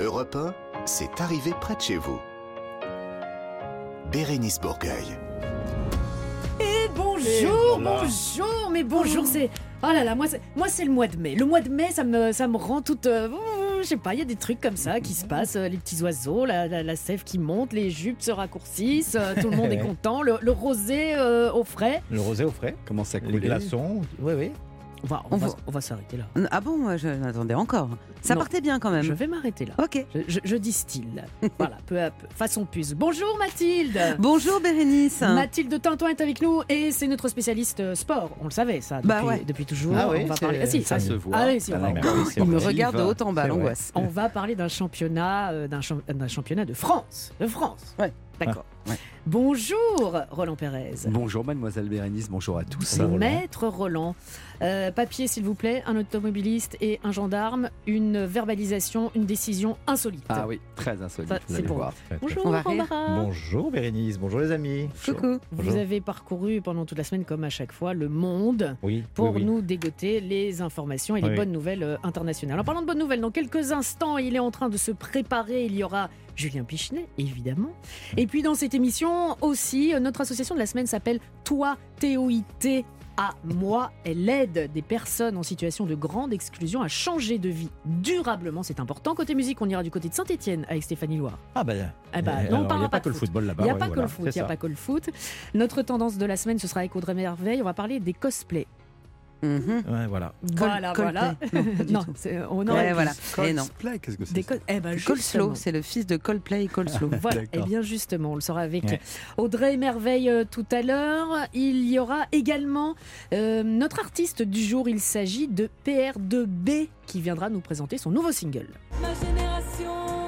Europe 1, c'est arrivé près de chez vous. Bérénice Bourgueil. Et bonjour, bonjour, mais bonjour, c'est... Oh là là, moi c'est, moi c'est le mois de mai. Le mois de mai, ça me, ça me rend toute... euh, je sais pas, il y a des trucs comme ça qui se passent, euh, les petits oiseaux, la, la, la sève qui monte, les jupes se raccourcissent, euh, tout le monde est content, le, le rosé euh, au frais. Le rosé au frais. Comment ça Les coule glaçons. Oui, oui. On va, on On va, va- on va s'arrêter là. Ah bon, moi, je l'attendais encore. Ça Non. partait bien quand même. Je vais m'arrêter là. Ok. Je, je- je distille. voilà, peu à peu, façon puce. Bonjour Mathilde Bonjour Bérénice. Mathilde Tintoin est avec nous et c'est notre spécialiste euh, sport. On le savait ça depuis, Bah ouais. depuis toujours. Ah oui, on va parler. Ah, si, ça ah, se voit. Ah oui, si, on va- Ah, oui, Il me regarde de haut en bas, l'angoisse. On va parler d'un championnat, euh, d'un championnat de France. De France. Ouais. D'accord. Ouais. Bonjour Roland Pérez. Bonjour mademoiselle Bérénice, bonjour à tous. C'est Maître Roland. Euh, papier, s'il vous plaît, un automobiliste et un gendarme, une verbalisation, une décision insolite. Ah oui, très insolite, Ça, vous allez voir. Bonjour. Barbara. Bonjour Bérénice, bonjour les amis. Coucou. Vous Bonjour. avez parcouru pendant toute la semaine, comme à chaque fois, le monde Oui, pour oui, oui. nous dégoter les informations et les bonnes nouvelles euh, internationales. En parlant de bonnes nouvelles, dans quelques instants, il est en train de se préparer. Il y aura Julien Pichenet, évidemment. Et puis dans cette émission aussi, euh, notre association de la semaine s'appelle Toi, TOIT. À moi, elle aide des personnes en situation de grande exclusion à changer de vie durablement. C'est important. Côté musique, on ira du côté de Saint-Etienne avec Stéphanie Loire. Ah bah, Eh ben, non, on parlera pas que le foot. football là-bas. Il n'y a pas que le foot, il n'y a pas que le foot. Notre tendance de la semaine, ce sera avec Audrey Merveille. On va parler des cosplays. Mhm. Ouais, voilà. Voilà, Col- voilà. Coldplay. Non, Non, c'est- on aurait voilà. Et. Cosplay, qu'est-ce que c'est Des ça co- eh ben, c'est le fils de Coldplay Coleslaw. Voilà, et D'accord. bien justement, on le saura avec Ouais. Audrey Merveille euh, tout à l'heure. Il y aura également euh, notre artiste du jour. Il s'agit de PR2B qui viendra nous présenter son nouveau single. Ma génération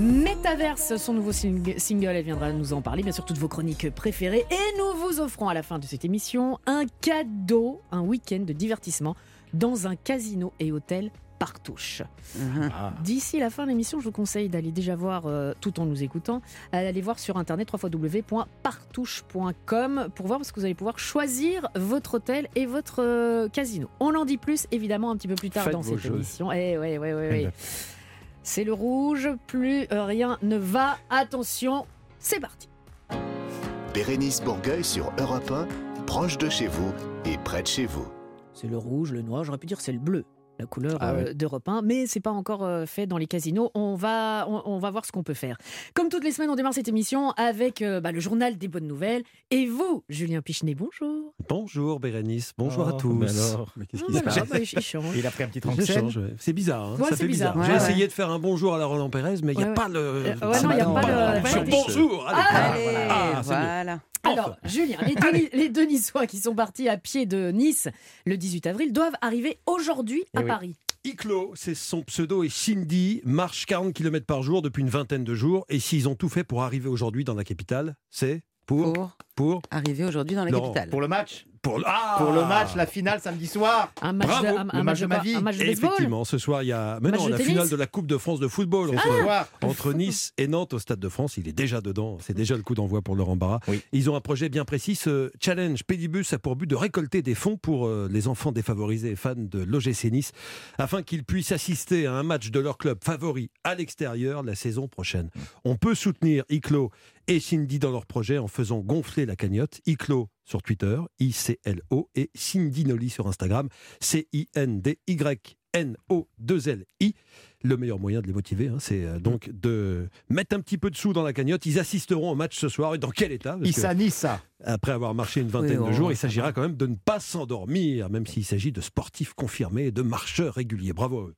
Metaverse, son nouveau sing- single, elle viendra nous en parler, bien sûr toutes vos chroniques préférées. Et nous vous offrons à la fin de cette émission un cadeau, un week-end de divertissement dans un casino et hôtel Partouche. Mhm. Ah. D'ici la fin de l'émission, je vous conseille d'aller déjà voir, euh, tout en nous écoutant, aller voir sur internet www.partouche.com pour voir parce que vous allez pouvoir choisir votre hôtel et votre euh, casino. On en dit plus évidemment un petit peu plus tard Faites dans cette jeux. émission. Eh ouais, ouais, ouais, ouais. C'est le rouge, plus euh, rien ne va. Attention, c'est parti. Bérénice Bourgueil sur Europe 1, proche de chez vous et près de chez vous. C'est le rouge, le noir, j'aurais pu dire c'est le bleu. La couleur Ah euh, ouais. d'Europe 1, mais c'est pas encore euh, fait dans les casinos. On va, on, on va voir ce qu'on peut faire. Comme toutes les semaines, on démarre cette émission avec euh, bah, le journal des bonnes nouvelles. Et vous, Julien Pichenet, bonjour. Bonjour Bérénice, bonjour à Oh, tous. mais alors Mais qu'est-ce Ah, qui se passe bah, il a pris un petit ouais. C'est bizarre, hein, Ouais, ça c'est fait bizarre. bizarre. Ouais, J'ai ouais. essayé de faire un bonjour à la Roland Pérez, mais il n'y a Ouais, pas le. Euh, ouais, c'est non, il y a maintenant, pas le- voilà. pas Sur bonjour allez. Ah, Allez, Ah, voilà. Alors, Julien, les deux, les deux Niçois qui sont partis à pied de Nice le 18 avril doivent arriver aujourd'hui à Eh oui. Paris. Iclo, c'est son pseudo, et Cindy marche 40 km par jour depuis une vingtaine de jours. Et s'ils ont tout fait pour arriver aujourd'hui dans la capitale, c'est pour. Pour Pour. arriver aujourd'hui dans la Non, capitale. Pour le match? Pour, ah Pour le match, la finale samedi soir. Un match, Bravo, de, un, le un match de ma vie. un match de Et baseball. effectivement, ce soir, il y a. Mais Match non, de la finale de la Coupe de France de football. Entre- ce soir. Entre Nice et Nantes au Stade de France, il est déjà dedans. C'est déjà le coup d'envoi pour Laurent Barra. Oui. Ils ont un projet bien précis. Ce challenge Pédibus a pour but de récolter des fonds pour euh, les enfants défavorisés et fans de l'OGC Nice afin qu'ils puissent assister à un match de leur club favori à l'extérieur la saison prochaine. On peut soutenir Iclo et Cindy dans leur projet en faisant gonfler la cagnotte. Iclo sur Twitter, I-C-L-O, et Cindy Nolly sur Instagram, C-I-N-D-Y-N-O-2-L-I. Le meilleur moyen de les motiver, hein, c'est euh, donc de mettre un petit peu de sous dans la cagnotte. Ils assisteront au match ce soir. Et dans quel état Issa Nissa. Après avoir marché une vingtaine Oui, de jours, il s'agira quand même de ne pas s'endormir, même s'il s'agit de sportifs confirmés et de marcheurs réguliers. Bravo à eux.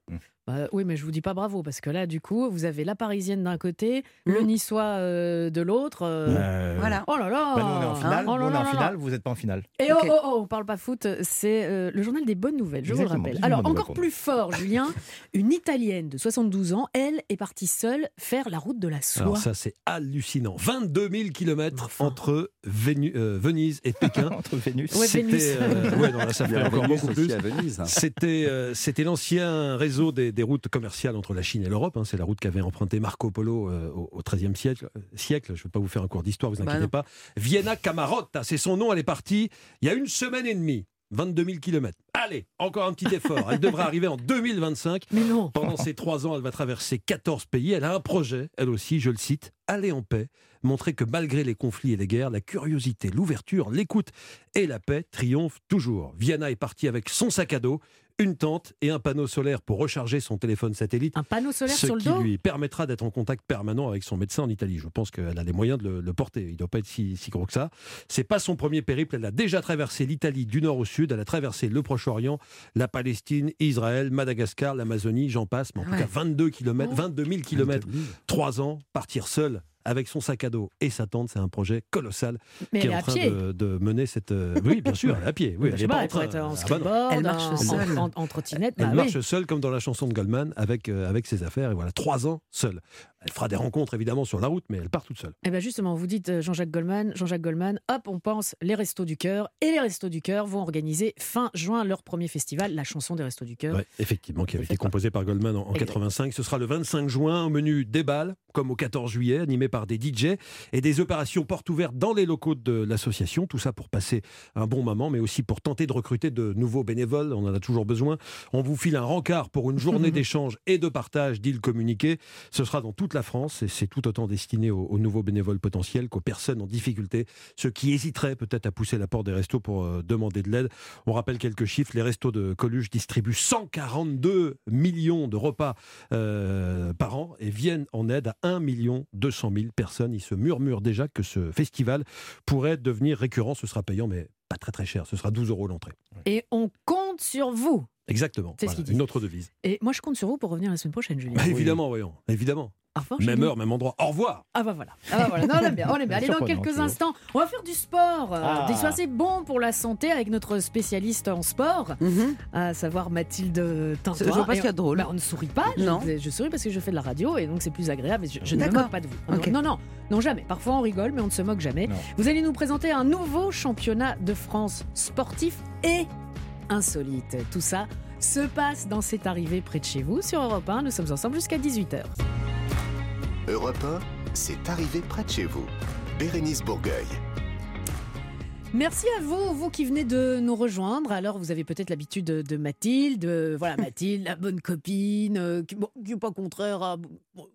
Bah, oui, mais je vous dis pas bravo parce que là, du coup, vous avez la Parisienne d'un côté, le Mm. Niçois euh, de l'autre. euh, Euh, Voilà. Oh là là bah, nous, on est en finale. Oh là on est en finale. Vous n'êtes pas en finale. Et Ok. oh, oh, oh, on parle pas foot, c'est euh, le journal des bonnes nouvelles, je vous le rappelle. Alors, encore plus fort, Julien, une Italienne de 72 ans, elle est partie seule faire la route de la soie. Alors ça, c'est hallucinant. 22 000 kilomètres Enfin. entre Vénu- euh, Venise et Pékin. Entre Vénus. Ouais, Vénus. C'était, euh, ouais, non, là, ça fait encore Vénus beaucoup plus. à Venise. C'était euh, c'était l'ancien réseau des, des routes commerciales entre la Chine et l'Europe. hein. C'est la route qu'avait emprunté Marco Polo euh, au XIIIe siècle. euh, siècle. Je ne vais pas vous faire un cours d'histoire, vous Bah inquiétez pas. Vienna Camarotta, c'est son nom. Elle est partie il y a une semaine et demie. 22 000 km. Allez, encore un petit effort. Elle devrait arriver en 2025. Mais non. Pendant ces trois ans, elle va traverser 14 pays. Elle a un projet, elle aussi, je le cite, aller en paix, montrer que malgré les conflits et les guerres, la curiosité, l'ouverture, l'écoute et la paix triomphent toujours. Viana est partie avec son sac à dos, une tente et un panneau solaire pour recharger son téléphone satellite. Un panneau solaire ce sur le qui dos lui permettra d'être en contact permanent avec son médecin en Italie. Je pense qu'elle a les moyens de le, le porter. Il ne doit pas être si, si gros que ça. C'est pas son premier périple. Elle a déjà traversé l'Italie du nord au sud. Elle a traversé le Proche-Orient, la Palestine, Israël, Madagascar, l'Amazonie, j'en passe. Mais en tout cas, 22 km, Oh. 22 000 km, 3 ans, partir seul avec son sac à dos et sa tente, c'est un projet colossal Mais qui elle est en à train pied. de, de mener cette. euh, Oui, bien sûr, à pied. Oui, Je elle est pas, pas en elle train. en Ah bah Elle marche en, seule. en- en trottinette. Elle bah marche oui. seule comme dans la chanson de Goldman avec, euh, avec ses affaires. Et voilà, trois ans seule. Elle fera des rencontres évidemment sur la route, mais elle part toute seule. Eh bien justement, vous dites euh, Jean-Jacques Goldman, Jean-Jacques Goldman, hop, on pense les Restos du Cœur. Et les Restos du Cœur vont organiser fin juin leur premier festival, la chanson des Restos du Cœur. Ouais, effectivement, qui avait été composé par Goldman en, en Exact. 85. Ce sera le 25 juin au menu des balles, comme au 14 juillet, animé par des DJ et des opérations portes ouvertes dans les locaux de l'association. Tout ça pour passer un bon moment, mais aussi pour tenter de recruter de nouveaux bénévoles. On en a toujours besoin. On vous file un rencard pour une journée d'échange et de partage d'îles communiquées. Ce sera dans toute la France et c'est tout autant destiné aux, aux nouveaux bénévoles potentiels qu'aux personnes en difficulté, ceux qui hésiteraient peut-être à pousser la porte des restos pour euh, demander de l'aide. On rappelle quelques chiffres. Les restos de Coluche distribuent 142 millions de repas euh, par an et viennent en aide à 1 million 200 000 personnes. Il se murmure déjà que ce festival pourrait devenir récurrent. Ce sera payant, mais pas très très cher. Ce sera 12 euros l'entrée. Et on compte sur vous. Exactement. C'est ce Voilà, une autre devise. Et moi, je compte sur vous pour revenir la semaine prochaine, Julien. Bah, évidemment, voyons. Évidemment. Au revoir, Même heure, même endroit. Au revoir. Ah bah voilà. Ah bah voilà. Non, on aime bien. On aime bien. Allez, dans quelques instants, on va faire du sport. Euh, Ah. Des soins, c'est bon pour la santé avec notre spécialiste en sport, Mhm. à savoir Mathilde Tintoin. Je vois pas ce qu'il y a de drôle. Bah, on ne sourit pas. Je- Non. Je, souris parce que je fais de la radio et donc c'est plus agréable. Je, je ne me moque pas de vous. Non, non, non, non, jamais. Parfois on rigole, mais on ne se moque jamais. Non. Vous allez nous présenter un nouveau championnat de France sportif et insolite. Tout ça se passe dans cette arrivée près de chez vous sur Europe 1. Nous sommes ensemble jusqu'à 18h. Europe 1, c'est arrivé près de chez vous. Bérénice Bourgueil. Merci à vous, vous qui venez de nous rejoindre. Alors, vous avez peut-être l'habitude de, de Mathilde. euh, Voilà, Mathilde, la bonne copine, euh, qui n'est pas contraire à bon,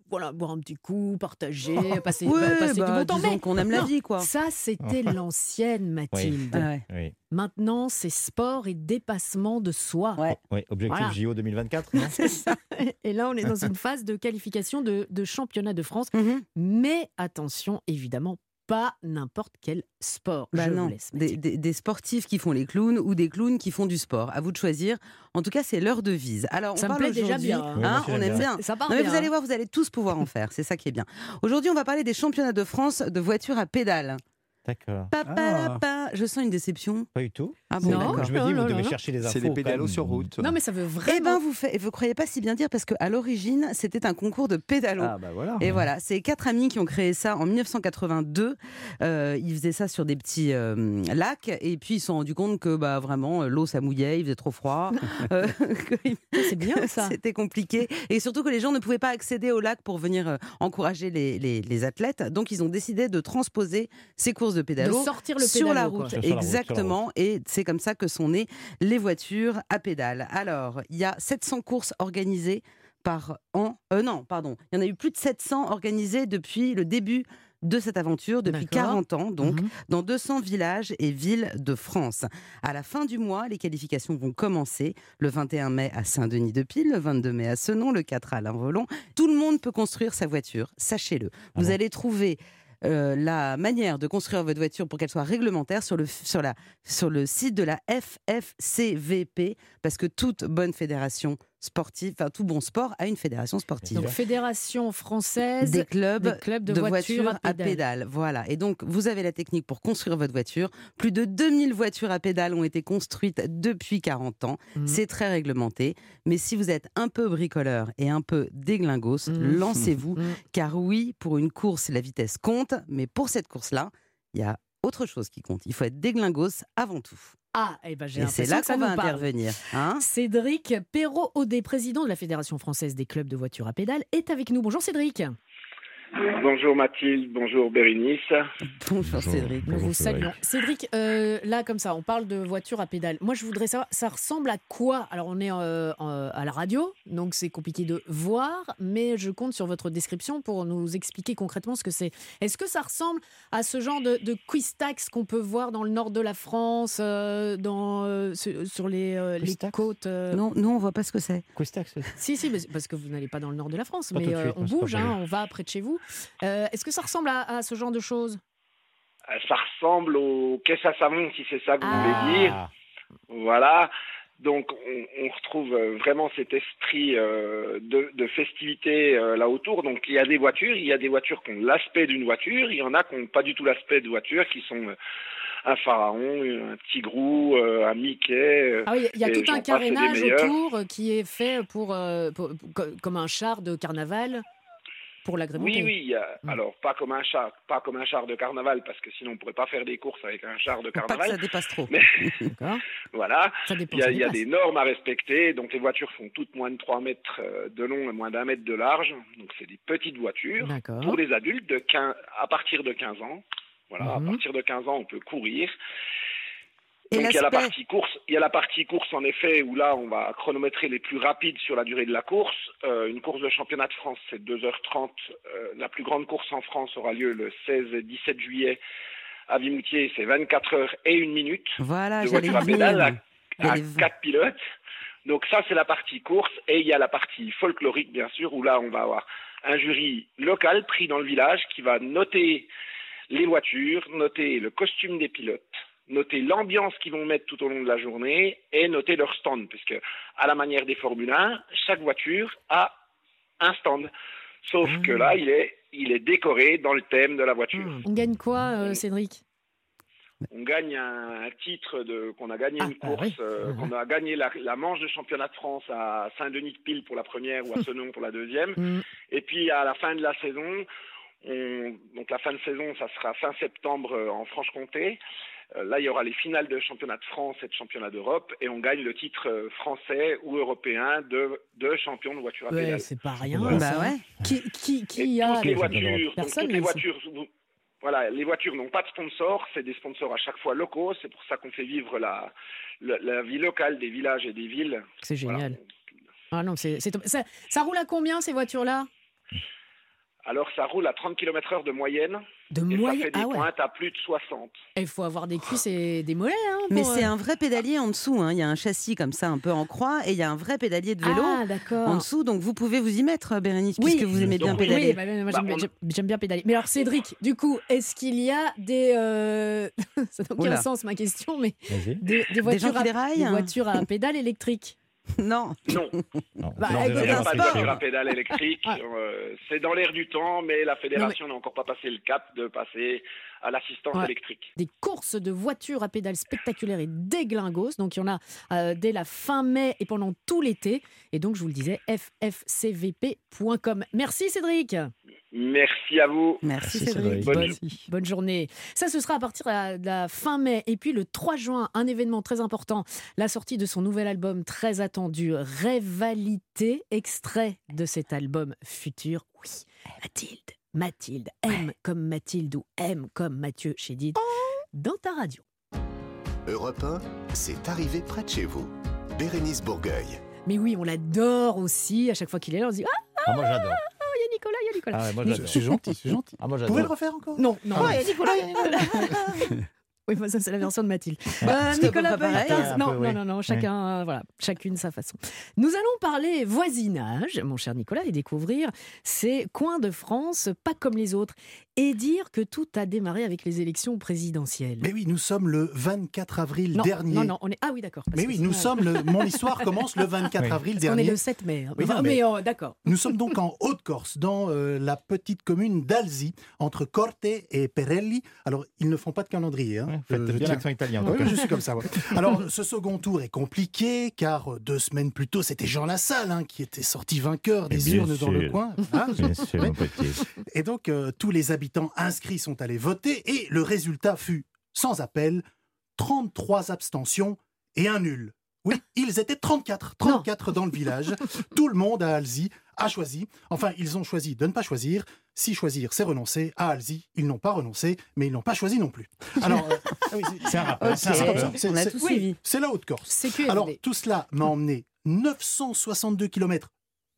voilà, boire un petit coup, partager, passer, Oui, passer du bah, bon temps. Mais qu'on aime la vie, quoi. Ça, c'était l'ancienne Mathilde. Ah ouais. Oui. Maintenant, c'est sport et dépassement de soi. Ouais. Oui, objectif Voilà. JO 2024, non C'est ça. Et là, on est dans une phase de qualification de, de championnat de France. Mhm. Mais attention, évidemment, pas n'importe quel sport. Bah Je non, vous laisse. des, Mathilde. des- des sportifs qui font les clowns ou des clowns qui font du sport. À vous de choisir. En tout cas, c'est leur devise. Alors, on Ça me parle plaît déjà bien, hein. Oui, moi hein, aussi, on aime bien. bien. Ça part Non, mais bien, vous allez hein. voir, vous allez tous pouvoir en faire. C'est ça qui est bien. Aujourd'hui, on va parler des championnats de France de voitures à pédales. D'accord. Pa, pa, pa. Je sens une déception. Pas du tout. Ah bon, Non. Je me dis, non, vous devez non. chercher les infos. C'est les pédalos sur route. Non, mais ça veut vraiment. Eh ben, vous ne vous croyez pas si bien dire parce qu'à l'origine, c'était un concours de pédalos. Ah bah voilà. Et voilà, c'est quatre amis qui ont créé ça en 1982. Euh, ils faisaient ça sur des petits euh, lacs et puis ils se sont rendus compte que bah, vraiment euh, l'eau ça mouillait, il faisait trop froid, euh, que C'est bien ça. c'était compliqué et surtout que les gens ne pouvaient pas accéder au lac pour venir euh, encourager les, les- les athlètes. Donc ils ont décidé de transposer ces courses de De pédalo sortir le sur la pédalo, route. Sur la route, sur la Exactement. Et c'est comme ça que sont nées les voitures à pédales. Alors, il y a 700 courses organisées par an. Euh, non, pardon. Il y en a eu plus de 700 organisées depuis le début de cette aventure, depuis D'accord. 40 ans, donc, Mhm. dans 200 villages et villes de France. À la fin du mois, les qualifications vont commencer. Le 21 mai à Saint-Denis-de-Pile, le 22 mai à Senon, le 4 à Limvolon. Tout le monde peut construire sa voiture, sachez-le. Ah Vous bon allez trouver euh, la manière de construire votre voiture pour qu'elle soit réglementaire sur le, sur, la, sur le site de la FFCVP, parce que toute bonne fédération sportive, enfin tout bon sport a une fédération sportive. Donc, Fédération française Des clubs, des clubs de, voitures, à pédales. Voilà. Et donc, vous avez la technique pour construire votre voiture. Plus de 2000 voitures à pédales ont été construites depuis 40 ans. Mhm. C'est très réglementé. Mais si vous êtes un peu bricoleur et un peu déglingos, Mhm. lancez-vous. Mhm. Car oui, pour une course, la vitesse compte. Mais pour cette course-là, il y a autre chose qui compte. Il faut être déglingos avant tout. Ah, eh ben, j'ai Et c'est là qu'on va nous intervenir. hein. Bonjour Mathilde, bonjour Bérénice. Bonjour Cédric. Nous vous saluons. Cédric, euh, là, comme ça, on parle de voiture à pédale. Moi, je voudrais savoir, ça ressemble à quoi? Alors, on est euh, en- à la radio, donc c'est compliqué de voir, mais je compte sur votre description pour nous expliquer concrètement ce que c'est. Est-ce que ça ressemble à ce genre de, de quiz tax qu'on peut voir dans le nord de la France, euh, dans, euh, sur les, euh, les Quiz tax côtes euh, Non, nous, on voit pas ce que c'est. Quistax. Si, si, mais parce que vous n'allez pas dans le nord de la France, Pas mais euh, on non, bouge, hein, on va près de chez vous. Euh, Est-ce que ça ressemble à, à ce genre de choses Euh, Ça ressemble au caisse à savon, si c'est ça que vous Ah. voulez dire. Voilà. Donc on, on retrouve euh, vraiment cet esprit euh, de, de festivité euh, là autour. Donc il y a des voitures, il y a des voitures qui ont l'aspect d'une voiture, il y en a qui n'ont pas du tout l'aspect de voiture, qui sont euh, un pharaon, un tigrou, un Mickey. Ah oui, il y a tout un carénage autour qui est fait pour, pour- pour- co- comme un char de carnaval pour l'agrémenter. Oui, oui. il y a- Mm. Alors pas comme un char, pas comme un char de carnaval, parce que sinon on pourrait pas faire des courses avec un char de Pour pas que carnaval. ça dépasse trop. Mais voilà. Il y, a, y des normes à respecter, donc les voitures font toutes moins de 3 mètres euh, de long et moins d'un mètre de large, donc c'est des petites voitures. D'accord. Pour les adultes, de 15, à partir de 15 ans, voilà, Mhm. à partir de 15 ans, on peut courir. Et Donc il y a la partie course, il y a la partie course en effet où là on va chronométrer les plus rapides sur la durée de la course. Euh, une course de championnat de France c'est 2h30. Euh, la plus grande course en France aura lieu le 16 et 17 juillet à Vimoutier, c'est 24 heures et 1 minute Voilà, de voiture à pédale à quatre pilotes. Donc ça, c'est la partie course. Et il y a la partie folklorique, bien sûr, où là, on va avoir un jury local pris dans le village qui va noter les voitures, noter le costume des pilotes, noter l'ambiance qu'ils vont mettre tout au long de la journée et noter leur stand. Puisque, à la manière des Formule 1, chaque voiture a un stand. Sauf Ah. que là, il est, il est décoré dans le thème de la voiture. On gagne quoi, euh, Cédric? On gagne un, titre de qu'on a gagné Ah, une bah course, oui. euh, qu'on a gagné la, la manche de championnat de France à Saint-Denis de Pile pour la première ou à Senon pour la deuxième. Mm. Et puis à la fin de la saison, on- donc la fin de saison, ça sera fin septembre euh, en Franche-Comté. Euh, là, il y aura les finales de championnat de France et de championnat d'Europe, et on gagne le titre euh, français ou européen de, de champion de voiture à Ouais, pédale. c'est pas rien. Bah ça. ouais. Qui, qui, a toutes les voitures, donc Personne, toutes les voitures, vous- voilà, les voitures n'ont pas de sponsor, c'est des sponsors à chaque fois locaux. C'est pour ça qu'on fait vivre la, la, la vie locale des villages et des villes. C'est Voilà. génial. Ah non, c'est c'est top. ça, ça roule à combien ces voitures-là? Alors ça roule à 30 km/h de moyenne De et ça moyenne. fait des Ah ouais. pointes à plus de 60. Il faut avoir des cuisses et des mollets. Hein, Mais c'est euh, un vrai pédalier en dessous. hein. Il y a un chassis comme ça, un peu en croix, et il y a un vrai pédalier de vélo Ah en dessous. Donc vous pouvez vous y mettre, Bérénice, Oui. puisque vous aimez bien pédaler. Oui, bah, moi, j'aime, Bah, on- j'aime- bien pédaler. Mais alors, Cédric, du coup, est-ce qu'il y a des. euh, ça n'a aucun Oula. sens ma question, mais des, des voitures, gens qui à, des voitures à pédale électrique Non. Non, Non, Bah, non, il n'y a pas de voiture à pédale électrique. Ah. Euh, c'est dans l'air du temps, mais la fédération n'a encore pas passé le cap de passer à l'assistance Ouais. électrique. Des courses de voitures à pédales spectaculaires et déglingos. Donc, il y en a euh, dès la fin mai et pendant tout l'été. Et donc, je vous le disais, ffcvp.com. Merci, Cédric. Merci à vous. Merci, Merci, Cédric. Cédric. Bonne- Bonne, bonne journée. Ça, ce sera à partir de la, de la fin mai. Et puis le 3 juin, un événement très important, la sortie de son nouvel album très attendu, Rivalité, extrait de cet album futur. Oui, Mathilde, Mathilde, M comme Mathilde ou M comme Mathieu Chédid, dans ta radio. Europe 1, c'est arrivé près de chez vous. Bérénice Bourgueil. Mais oui, on l'adore aussi. À chaque fois qu'il est là, on se dit Ah, Ah, moi j'adore. il y a Nicolas, il y a Nicolas. Ah, ouais, moi Je j'adore. suis gentil, je suis gentil. Ah, moi Vous pouvez le refaire encore? Non, non. Ah, il y a Nicolas, il y a Nicolas. Oui, moi, ça, c'est la version de Mathilde. Euh, C'est Nicolas Paytas- un non, peu, non, oui. non, non, chacun, euh, voilà, chacune sa façon. Nous allons parler voisinage, mon cher Nicolas, et découvrir ces coins de France pas comme les autres, et dire que tout a démarré avec les élections présidentielles. Mais oui, nous sommes le 24 avril non, dernier. non, non, on est ah oui, d'accord. Mais oui, nous sommes. Le... Mon histoire commence le 24 Oui. avril On est dernier. le 7 mai. hein. Oui, non, mais mais- d'accord. Nous sommes donc en Haute-Corse, dans euh, la petite commune d'Alzi, entre Corte et Perelli. Alors, ils ne font pas de calendrier. Hein. Ouais, Faites Euh, bien l'accent italien Oui, je suis comme ça. ouais. Alors, ce second tour est compliqué, car euh, deux semaines plus tôt, c'était Jean Lassalle hein, qui était sorti vainqueur des bien urnes dans le coin. Hein, Bien sûr, Ouais. mon petit. Et donc, euh, tous les habitants inscrits sont allés voter et le résultat fut, sans appel, 33 abstentions et un nul. Oui, ils étaient 34, 34 dans le village. Tout le monde à Alzi a choisi. Enfin, ils ont choisi de ne pas choisir. Si choisir, c'est renoncer. À Alzi, ils n'ont pas renoncé, mais ils n'ont pas choisi non plus. Alors, euh, ah oui, c'est- C'est un rappel. Ok, c'est on a oui, la Haute-Corse. Alors, tout cela m'a emmené 962 km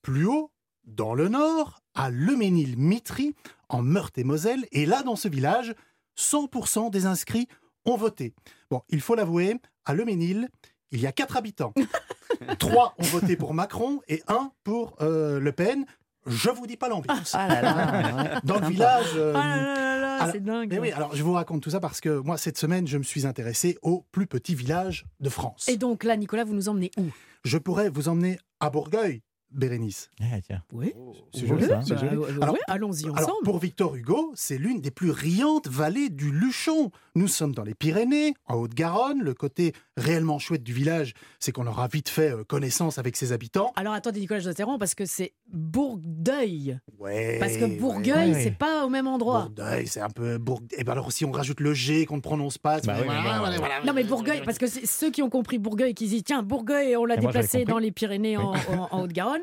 plus haut, dans le nord, à Leménil-Mitry, en Meurthe-et-Moselle. Et là, dans ce village, 100% des inscrits ont voté. Bon, il faut l'avouer, à Leménil, il y a 4 habitants. 3 ont voté pour Macron et 1 pour euh, Le Pen. Je vous dis pas l'ambiance. Ah là là, ouais. Dans le village... euh, Ah là là là, alors- c'est dingue. mais oui, alors je vous raconte tout ça parce que moi, cette semaine, je me suis intéressé aux plus petits villages de France. Et donc là, Nicolas, vous nous emmenez où? Je pourrais vous emmener à Bourgueil, Bérénice. Ah, tiens. Oui. C'est Ouais, joli, ça, c'est Bah, joli. ouais, Alors- ouais, allons-y Alors, ensemble. pour Victor Hugo, c'est l'une des plus riantes vallées du Luchon. Nous sommes dans les Pyrénées, en Haute-Garonne. Le côté réellement chouette du village, c'est qu'on aura vite fait euh, connaissance avec ses habitants. Alors attendez, Nicolas, je vous interromps parce que c'est Bourgueil. Ouais. Parce que. Bourgueil, ouais. c'est pas au même endroit. Bourgueil, c'est un peu Bourg... Et ben alors si on rajoute le G qu'on ne prononce pas, c'est- Bah oui, voilà, mais bon, voilà, ouais. voilà. Non mais Bourgueil, parce que c'est ceux qui ont compris Bourgueil, qui disent tiens Bourgueil, on l'a déplacé dans les Pyrénées en, en- en Haute-Garonne.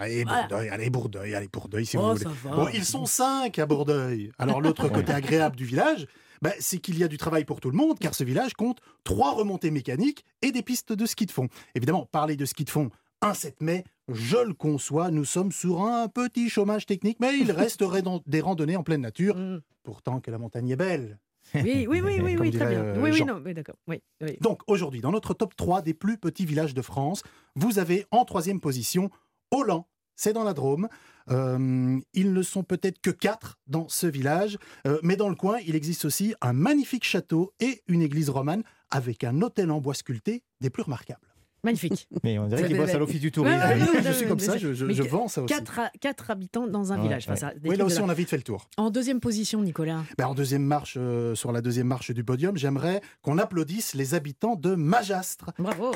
Allez, Voilà. Bourgueil, allez, Bourgueil, allez, Bourgueil, si Oh, vous voulez. ça va. Bon, ils sont cinq à Bourgueil. Alors l'autre côté agréable du village, bah, c'est qu'il y a du travail pour tout le monde, car ce village compte trois remontées mécaniques et des pistes de ski de fond. Évidemment, parler de ski de fond un 7 mai, je le conçois, nous sommes sur un petit chômage technique, mais il resterait dans des randonnées en pleine nature, Mm. pourtant que la montagne est belle. Oui, oui, oui, oui, oui, très bien. euh, oui, oui, non, oui, d'accord. Oui, oui. Donc aujourd'hui, dans notre top 3 des plus petits villages de France, vous avez en troisième position Holland. C'est dans la Drôme. Euh, ils ne sont peut-être que quatre dans ce village, euh, mais dans le coin, il existe aussi un magnifique château et une église romane avec un hôtel en bois sculpté des plus remarquables. Magnifique. Mais on dirait qu'il bosse à l'office du tourisme. ouais, ouais, je suis comme ça, je, vends ça aussi. Quatre, ha- quatre habitants dans un Ouais, village. Enfin, ça, Oui, là aussi, là. on a vite fait le tour. En deuxième position, Nicolas. Ben, en deuxième marche, euh, sur la deuxième marche du podium, j'aimerais qu'on applaudisse les habitants de Majastre. Bravo.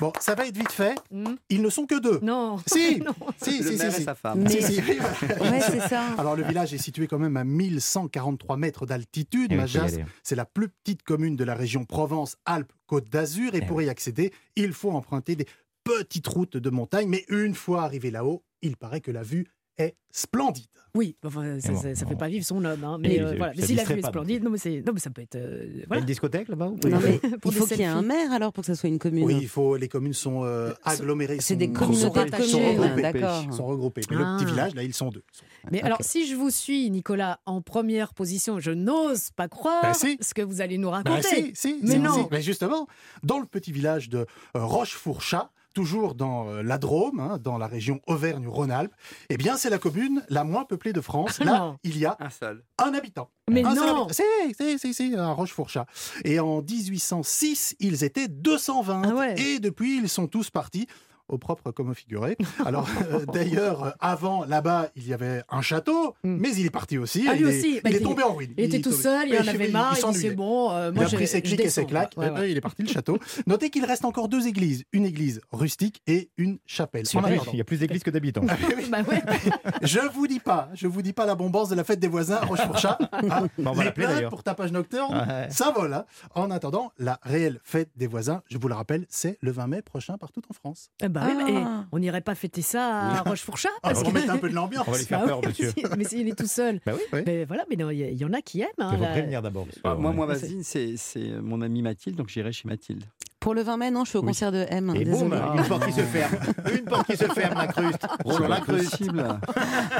Bon, ça va être vite fait. Hmm. Ils ne sont que deux. Non. Si, Non. si, le si, maire si, et si. sa femme. Mais- Si, si. Ouais, c'est ça. Alors le village est situé quand même à 1143 mètres d'altitude. Eh oui, aller. c'est la plus petite commune de la région Provence-Alpes-Côte d'Azur. Et Eh pour y accéder, il faut emprunter des petites routes de montagne. Mais une fois arrivé là-haut, il paraît que la vue est splendide. Oui, enfin, ça, bon, ça, ça bon. fait pas vivre son homme. hein, mais euh, voilà. Mais si la vue est splendide, non mais, c'est- non, mais ça peut être. euh, Il y a voilà. une discothèque là-bas ou pas Non, mais Pour il faut qu'il y ait un maire alors pour que ça soit une commune. Oui, il faut, les communes sont euh, agglomérées. C'est des communautés communes, regroupées. d'accord. Sont regroupées. Mais Ah. le petit village, là, ils sont deux. Mais alors, si je vous suis, Nicolas, en première position, je n'ose pas croire Bah, si. ce que vous allez nous Bah, raconter. si, si, Mais si, non. si. Mais justement, dans le petit village de euh, Rochefourchat, toujours dans euh, la Drôme, hein, dans la région Auvergne-Rhône-Alpes, eh bien, c'est la commune la moins peuplée de France. Là, il y a Un seul. un habitant. Mais Un non. habitant. Si, si, si, si, à Rochefourchat. Et en 1806, ils étaient 220. Ah ouais. Et depuis, ils sont tous partis. Au propre comme au figuré. Alors, euh, d'ailleurs, avant, là-bas, il y avait un château, Hmm. mais il est parti aussi. Ah, lui il est- aussi. Bah, il est il- tombé en ruine. Il était tout tombé- seul, il en avait marre, il, dit s'ennuyait. c'est bon, euh, Il moi a je, pris ses clics et ses claques, Ouais, et ouais. il est parti le château. Notez qu'il reste encore deux églises, une église rustique et une chapelle. Il a En plus- il y a plus d'églises que d'habitants. Ah, oui. Bah ouais. Je vous dis pas, je vous dis pas la bombance de la fête des voisins à Rochefourchat. Hein. Bon, on va Les l'appeler, plaintes d'ailleurs. pour tapage nocturne, ça vole. hein. En attendant, la réelle fête des voisins, je vous le rappelle, c'est le 20 mai prochain partout en France. Bah oui, mais Ah. on n'irait pas fêter ça à Rochefourchat Ah, parce on va que- mettre un peu de l'ambiance. On va lui faire Ah peur, oui, monsieur. si- mais s'il est tout seul. Bah oui, oui. Mais voilà, mais non, il y, en a qui aiment. hein, Il faut la- prévenir d'abord. Ah, moi, moi, voisine, c'est mon amie Mathilde, donc j'irai chez Mathilde. Pour le 20 mai, non, je suis au Oui. concert de M. Et boum, une porte qui se ferme. Une porte qui se ferme, l'incruste. Sur C'est pas l'incruste. possible.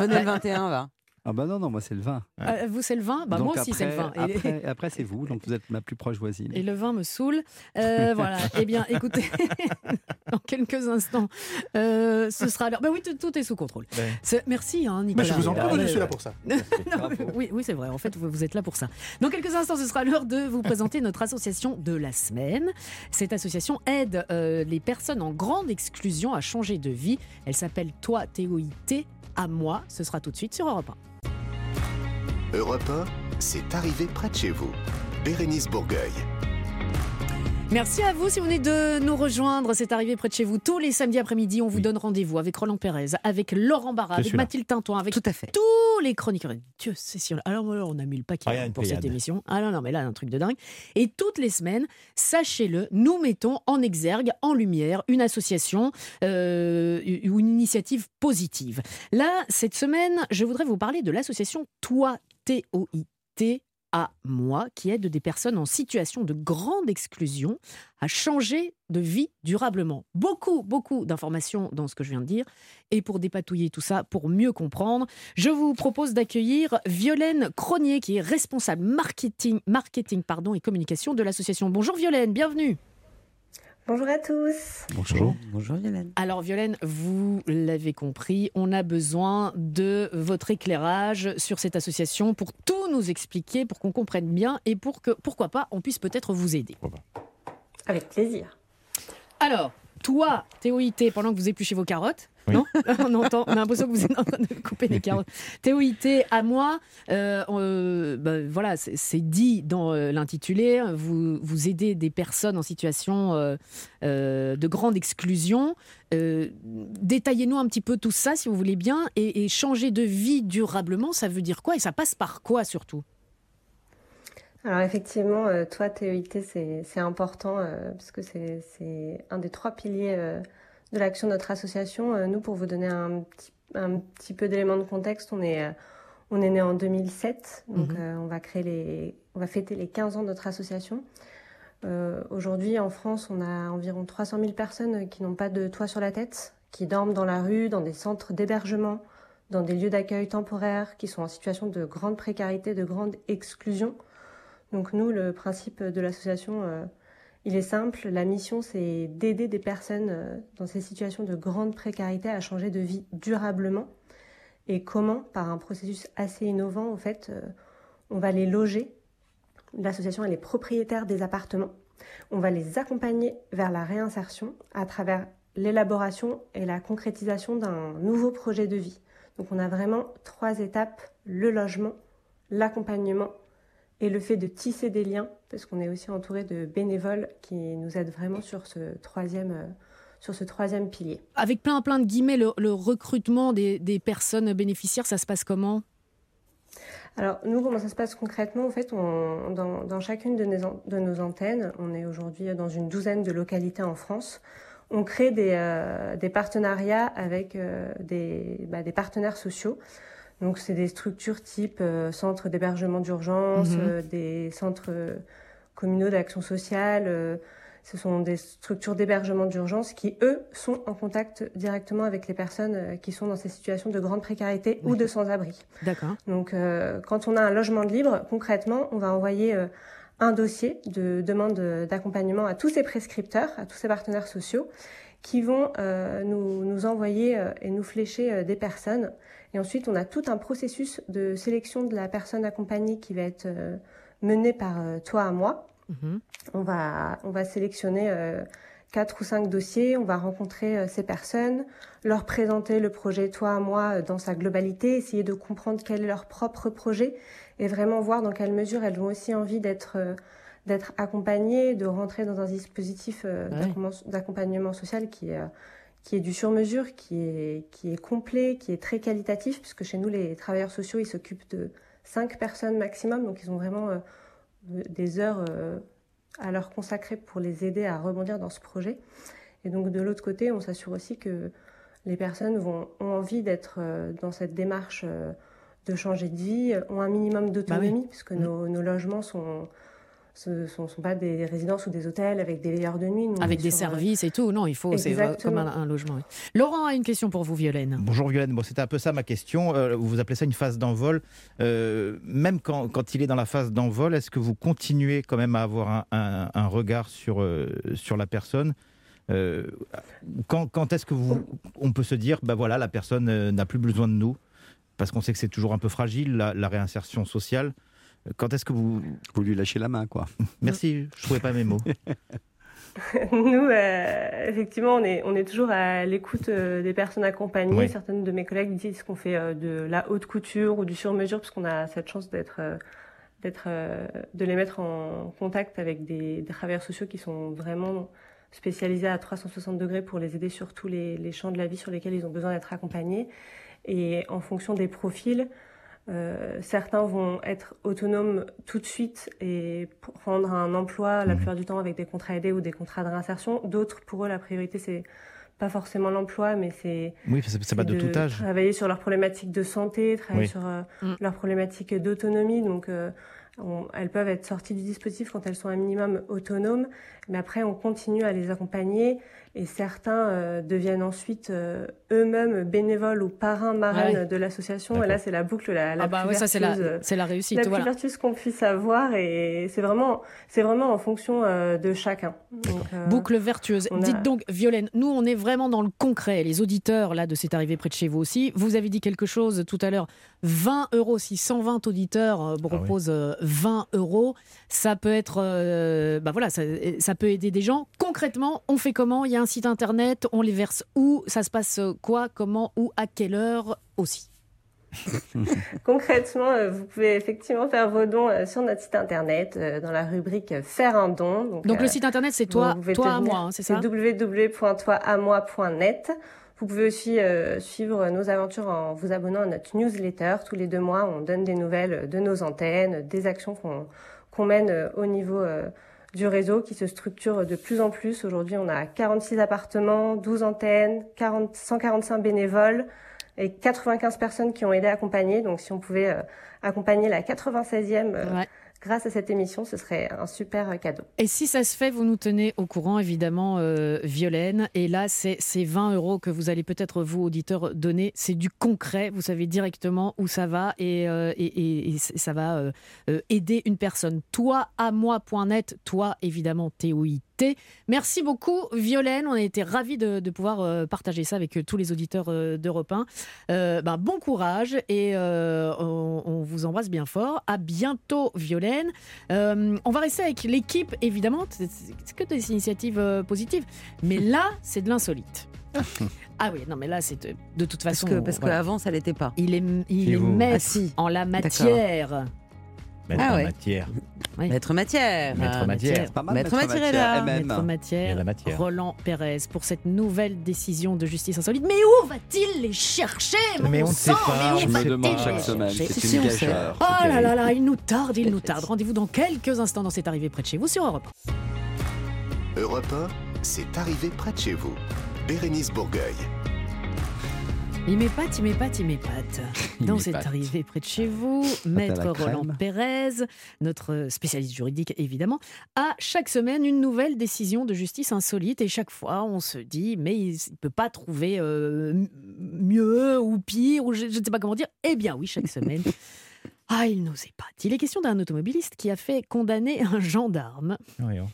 Venez le 21, va. Ah bah non, non, moi c'est le vin. Euh, vous, c'est le vin? Bah, Moi aussi, c'est le vin. après- Et- Après, après, c'est vous, donc vous êtes ma plus proche voisine. Et le vin me saoule. Euh, voilà. Eh bien, écoutez, dans quelques instants, euh, ce sera l'heure. Bah oui, tout, tout est sous contrôle. Ouais. Merci, hein, Mais Nicolas. je vous en prie, Ah, moi, je suis là pour ça. Non, oui, oui c'est vrai. En fait, vous, vous êtes là pour ça. Dans quelques instants, ce sera l'heure de vous présenter notre association de la semaine. Cette association aide euh, les personnes en grande exclusion à changer de vie. Elle s'appelle Toi, TOIT, à moi. Ce sera tout de suite sur Europe 1. Europe 1, c'est arrivé près de chez vous. Bérénice Bourgueil. Merci à vous si vous venez de nous rejoindre. C'est arrivé près de chez vous tous les samedis après-midi. On vous donne rendez-vous avec Roland Pérez, avec Laurent Barra, avec. Mathilde Tintoin, avec Tout à fait. tous les chroniqueurs. Dieu, c'est sûr. Alors alors, on a mis le paquet Rien, pour cette émission. Ah non, non, mais là, un truc de dingue. Et toutes les semaines, sachez-le, nous mettons en exergue, en lumière, une association euh, ou une initiative positive. Là, cette semaine, je voudrais vous parler de l'association Toi, T-O-I-T, à moi, qui aide des personnes en situation de grande exclusion à changer de vie durablement. Beaucoup, beaucoup d'informations dans ce que je viens de dire. Et pour dépatouiller tout ça, pour mieux comprendre, je vous propose d'accueillir Violaine Cronier, qui est responsable marketing, marketing pardon, et communication de l'association. Bonjour Violaine, bienvenue. Bonjour à tous. Bonjour. Bonjour Violaine. Alors Violaine, vous l'avez compris, on a besoin de votre éclairage sur cette association pour tout nous expliquer, pour qu'on comprenne bien et pour que, pourquoi pas, on puisse peut-être vous aider. Avec plaisir. Alors, toi, TOIT, pendant que vous épluchez vos carottes, Oui. non on, entend, on a l'impression que vous êtes en train de couper des carottes. TOIT, à moi, euh, euh, ben, voilà, c'est dit dans euh, l'intitulé, vous, vous aidez des personnes en situation euh, euh, de grande exclusion. Euh, Détaillez-nous un petit peu tout ça, si vous voulez bien, et, et changer de vie durablement, ça veut dire quoi Et ça passe par quoi surtout? Alors effectivement, toi, TEIT, c'est important euh, parce que c'est c'est un des trois piliers euh, de l'action de notre association. Euh, nous, pour vous donner un petit, un petit peu d'éléments de contexte, on est, euh, on est né en 2007, donc Mhm. euh, on, va créer les, on va fêter les 15 ans de notre association. Euh, Aujourd'hui, en France, on a environ 300 000 personnes qui n'ont pas de toit sur la tête, qui dorment dans la rue, dans des centres d'hébergement, dans des lieux d'accueil temporaires, qui sont en situation de grande précarité, de grande exclusion. Donc nous, le principe de l'association, euh, il est simple. La mission, c'est d'aider des personnes euh, dans ces situations de grande précarité à changer de vie durablement. Et comment? Par un processus assez innovant, en fait, euh, on va les loger. L'association, elle est propriétaire des appartements. On va les accompagner vers la réinsertion à travers l'élaboration et la concrétisation d'un nouveau projet de vie. Donc on a vraiment trois étapes, le logement, l'accompagnement et le fait de tisser des liens, parce qu'on est aussi entouré de bénévoles qui nous aident vraiment sur ce troisième, euh, sur ce troisième pilier. Avec plein plein de guillemets, le, le recrutement des, des personnes bénéficiaires, ça se passe comment? Alors, nous, comment ça se passe concrètement? En fait, on, dans, dans chacune de nos, de nos antennes, on est aujourd'hui dans une douzaine de localités en France. On crée des, euh, des partenariats avec euh, des, bah, des partenaires sociaux. Donc, c'est des structures type euh, centres d'hébergement d'urgence, Mhm. euh, des centres euh, communaux d'action sociale. euh, ce sont des structures d'hébergement d'urgence qui, eux, sont en contact directement avec les personnes qui sont dans ces situations de grande précarité ou de sans-abri. D'accord. Donc, quand on a un logement de libre, concrètement, on va envoyer un dossier de demande d'accompagnement à tous ces prescripteurs, à tous ces partenaires sociaux, qui vont euh, nous, nous envoyer euh, et nous flécher euh, des personnes. Et ensuite, on a tout un processus de sélection de la personne accompagnée qui va être euh, mené par euh, toi à moi. Mhm. On va, on va sélectionner euh, quatre ou cinq dossiers, on va rencontrer euh, ces personnes, leur présenter le projet Toi à moi dans sa globalité, essayer de comprendre quel est leur propre projet et vraiment voir dans quelle mesure elles ont aussi envie d'être euh, d'être accompagnées, de rentrer dans un dispositif euh, Ouais. d'accompagnement social qui est, euh, qui est du sur-mesure, qui est, qui est complet, qui est très qualitatif, puisque chez nous, les travailleurs sociaux, ils s'occupent de cinq personnes maximum, donc ils ont vraiment euh, des heures euh, à leur consacrer pour les aider à rebondir dans ce projet. Et donc de l'autre côté, on s'assure aussi que les personnes vont, ont envie d'être euh, dans cette démarche de changer de vie, ont un minimum d'autonomie, puisque Mm. nos, nos logements sont ce sont, sont pas des résidences ou des hôtels avec des veilleurs de nuit. Avec des sur, euh, services et tout. Non, il faut, c'est euh, comme un, logement. oui. Laurent a une question pour vous, Violaine. Bonjour Violaine, bon, c'était un peu ça ma question. Euh, vous appelez ça une phase d'envol. Euh, même quand, quand il est dans la phase d'envol, est-ce que vous continuez quand même à avoir un, un- un regard sur, euh, sur la personne? Euh, Quand, quand est-ce que vous, on peut se dire, bah voilà, la personne n'a plus besoin de nous? Parce qu'on sait que c'est toujours un peu fragile, la, la réinsertion sociale. Quand est-ce que vous... Vous lui lâchez la main, quoi. Merci, je trouvais pas mes mots. Nous, euh, effectivement, on est, on est toujours à l'écoute euh, des personnes accompagnées. Oui. Certaines de mes collègues disent qu'on fait euh, de la haute couture ou du sur-mesure, parce qu'on a cette chance d'être euh, d'être, euh, de les mettre en contact avec des, des travailleurs sociaux qui sont vraiment spécialisés à 360 degrés pour les aider sur tous les, les champs de la vie sur lesquels ils ont besoin d'être accompagnés. Et en fonction des profils, euh, certains vont être autonomes tout de suite et prendre un emploi la plupart du temps avec des contrats aidés ou des contrats de réinsertion. D'autres, pour eux, la priorité, c'est pas forcément l'emploi, mais c'est Oui, ça ça va de, tout âge. travailler sur leurs problématiques de santé, travailler Oui. sur euh, Mm. leurs problématiques d'autonomie. Donc, euh, on- elles peuvent être sorties du dispositif quand elles sont un minimum autonomes, mais après, on continue à les accompagner et certains euh, deviennent ensuite euh, eux-mêmes bénévoles ou parrains, marraines Ah ouais. de l'association. Et là, c'est la boucle la, la Ah bah plus ouais, ça c'est la, vertueuse, euh, la réussite. la plus voilà. vertueuse qu'on puisse avoir et c'est vraiment, c'est vraiment en fonction euh, de chacun. Donc, euh, Boucle vertueuse. a- Dites donc, Violaine, nous on est vraiment dans le concret. Les auditeurs là de C'est arrivé près de chez vous aussi. Vous avez dit quelque chose tout à l'heure. 20 euros, si 120 auditeurs euh, proposent euh, 20 euros, ça peut être, euh, bah voilà, ça, ça peut aider des gens. Concrètement, on fait comment? Il y a un site internet, on les verse où Ça se passe quoi Comment Où À quelle heure aussi Concrètement, euh, vous pouvez effectivement faire vos dons euh, sur notre site internet euh, dans la rubrique Faire un don. Donc euh, le site internet c'est toi, toi à moi, hein, c'est ça? www.toiamoi.net. Vous pouvez aussi euh, suivre nos aventures en vous abonnant à notre newsletter. Tous les deux mois, on donne des nouvelles de nos antennes, des actions qu'on mène au niveau euh, du réseau qui se structure de plus en plus. Aujourd'hui, on a 46 appartements, 12 antennes, 40, 145 bénévoles et 95 personnes qui ont aidé à accompagner. Donc, si on pouvait euh, accompagner la 96e euh, Ouais. Grâce à cette émission, ce serait un super euh, cadeau. Et si ça se fait, vous nous tenez au courant, évidemment, euh, Violaine. Et là, c'est c'est 20 euros que vous allez peut-être, vous, auditeurs, donner. C'est du concret. Vous savez directement où ça va et, euh, ça va aider une personne. Toi à moi.net, toi, évidemment, Merci beaucoup, Violaine. On a été ravis de, de pouvoir euh, partager ça avec euh, tous les auditeurs euh, d'Europe 1. Euh, ben, bon courage et euh, on, on vous embrasse bien fort. À bientôt, Violaine. Euh, on va rester avec l'équipe, évidemment. C'est que des initiatives positives. Mais là, c'est de l'insolite. Ah oui, non, mais là, c'est de, de toute façon. que parce voilà. qu'avant ça l'était pas. Il est, il est maître Ah, si. en la matière. Ah en ouais. matière. Oui. Maître matière. Maître Ah, matière. Pas mal, Maître Matière est là. Maître matière, la matière. Roland Pérez, pour cette nouvelle décision de justice insolite. Mais où va-t-il les chercher mon Mais on ne sait pas, Je me demande chaque semaine, c'est Si, une on sait. gageure. Oh là là là, il nous tarde, il nous tarde. Rendez-vous dans quelques instants dans cette arrivée près de chez vous sur Europe. Europe 1, c'est arrivé près de chez vous. Bérénice Bourgueil. Il m'épate, il m'épate, il m'épate. Dans cette arrivée près de chez vous, Maître. Roland Pérez, notre spécialiste juridique évidemment, a chaque semaine une nouvelle décision de justice insolite et chaque fois on se dit mais il ne peut pas trouver euh, mieux ou pire ou je ne sais pas comment dire. Eh bien oui, chaque semaine. Ah, il nous épate. Il est question d'un automobiliste qui a fait condamner un gendarme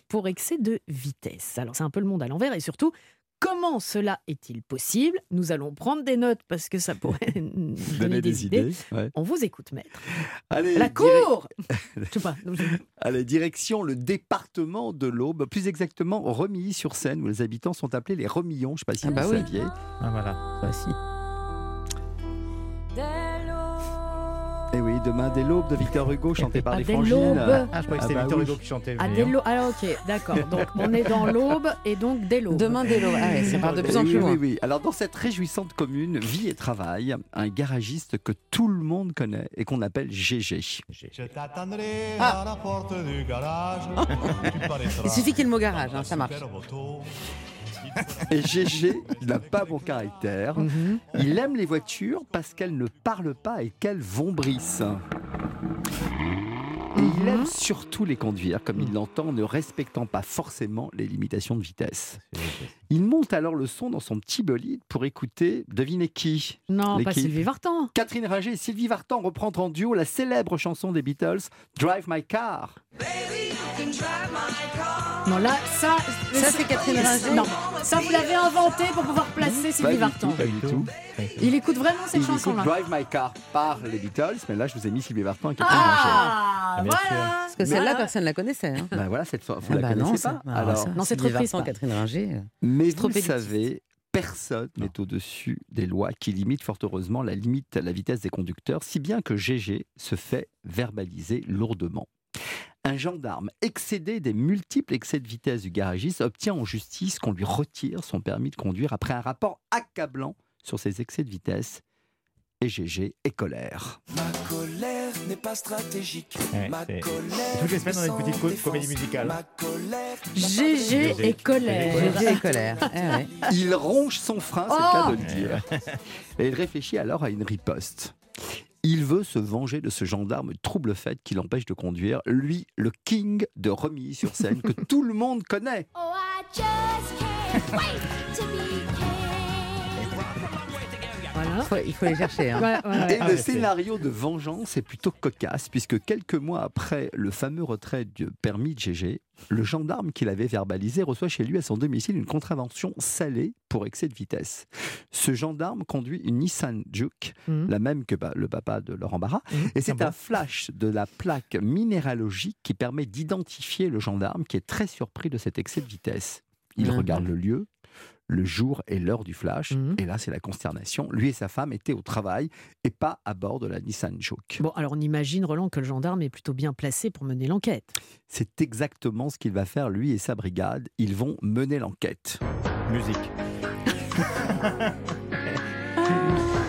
pour excès de vitesse. Alors c'est un peu le monde à l'envers et surtout, comment cela est-il possible? Nous allons prendre des notes parce que ça pourrait nous donner, des, des idées. idées. ouais. On vous écoute, maître. Allez, La cour Je sais pas. Allez, direction le département de l'Aube, plus exactement Remilly-sur-Seine, où les habitants sont appelés les Remillons. Je ne sais pas si Ah vous bah oui. saviez. Ah voilà. Bah, si. Eh oui, demain dès l'aube de Victor Hugo, chanté par Ah, les dès Frangines. l'aube. Ah, je croyais que Ah c'était bah Victor oui. Hugo qui chantait. Ah, dès non. l'aube. Ah, ok, d'accord. Donc, on est dans l'aube et donc dès l'aube. Demain dès l'aube. Ah ouais, ça part de plus en oui, plus oui, loin. oui. Alors, dans cette réjouissante commune, vie et travail, un garagiste que tout le monde connaît et qu'on appelle GG. Je t'attendrai Ah. à la porte du garage. Il suffit qu'il y ait le mot garage, hein, ça marche. Et GG n'a pas bon caractère. Mhm. Il aime les voitures parce qu'elles ne parlent pas et qu'elles vombrissent. Et il aime surtout les conduire comme il l'entend, en ne respectant pas forcément les limitations de vitesse. Il monte alors le son dans son petit bolide pour écouter, devinez qui? Non, pas. Sylvie Vartan. Catherine Ringer et Sylvie Vartan reprendre en duo la célèbre chanson des Beatles, Drive My Car. Non, là, ça. Ça, c'est Catherine Ringer. Non, ça, vous l'avez inventé pour pouvoir placer Sylvie Pas du Vartan. tout, pas du tout. Il écoute vraiment cette Il écoute chanson-là. Drive My Car par les Beatles, mais là je vous ai mis Sylvie Vartan et Catherine Ringer. Ah, Ah, bien voilà. Parce que celle-là, personne ne la connaissait. hein. Ben voilà, cette fois, vous Ah la bah connaissez non, pas ah, Alors, ça, Non, c'est trop triste. Catherine Ringer. Mais vous le savez, Personne n'est au-dessus des lois qui limitent fort heureusement la limite la vitesse des conducteurs, si bien que GG se fait verbaliser lourdement. Un gendarme excédé des multiples excès de vitesse du garagiste obtient en justice qu'on lui retire son permis de conduire après un rapport accablant sur ses excès de vitesse. Et GG est colère. Ma colère n'est pas stratégique. Ouais, Ma colère. Toutes les semaines, on a une petite comédie musicale. Ma colère. GG et colère. GG et colère. Eh. Il ronge son frein, c'est le cas Oh de le dire. Et il réfléchit alors à une riposte. Il veut se venger de ce gendarme trouble-fête qui l'empêche de conduire, lui, le king de remise sur scène que tout le monde connaît. Oh, I just can't wait to be Voilà. Il faut, il faut les chercher. hein. Ouais, ouais, ouais. Et Ah le scénario de vengeance est plutôt cocasse, puisque quelques mois après le fameux retrait du permis de GG, le gendarme qui l'avait verbalisé reçoit chez lui à son domicile une contravention salée pour excès de vitesse. Ce gendarme conduit une Nissan Juke, Mhm. la même que bah, le papa de Laurent Barra, Mhm. et c'est Ah un bon flash de la plaque minéralogique qui permet d'identifier le gendarme qui est très surpris de cet excès de vitesse. Il Mhm. regarde le lieu, le jour et l'heure du flash, Mhm. et là c'est la consternation. Lui et sa femme étaient au travail et pas à bord de la Nissan Juke. Bon, alors on imagine, Roland, que le gendarme est plutôt bien placé pour mener l'enquête. C'est exactement ce qu'il va faire lui et sa brigade. Ils vont mener l'enquête. Musique.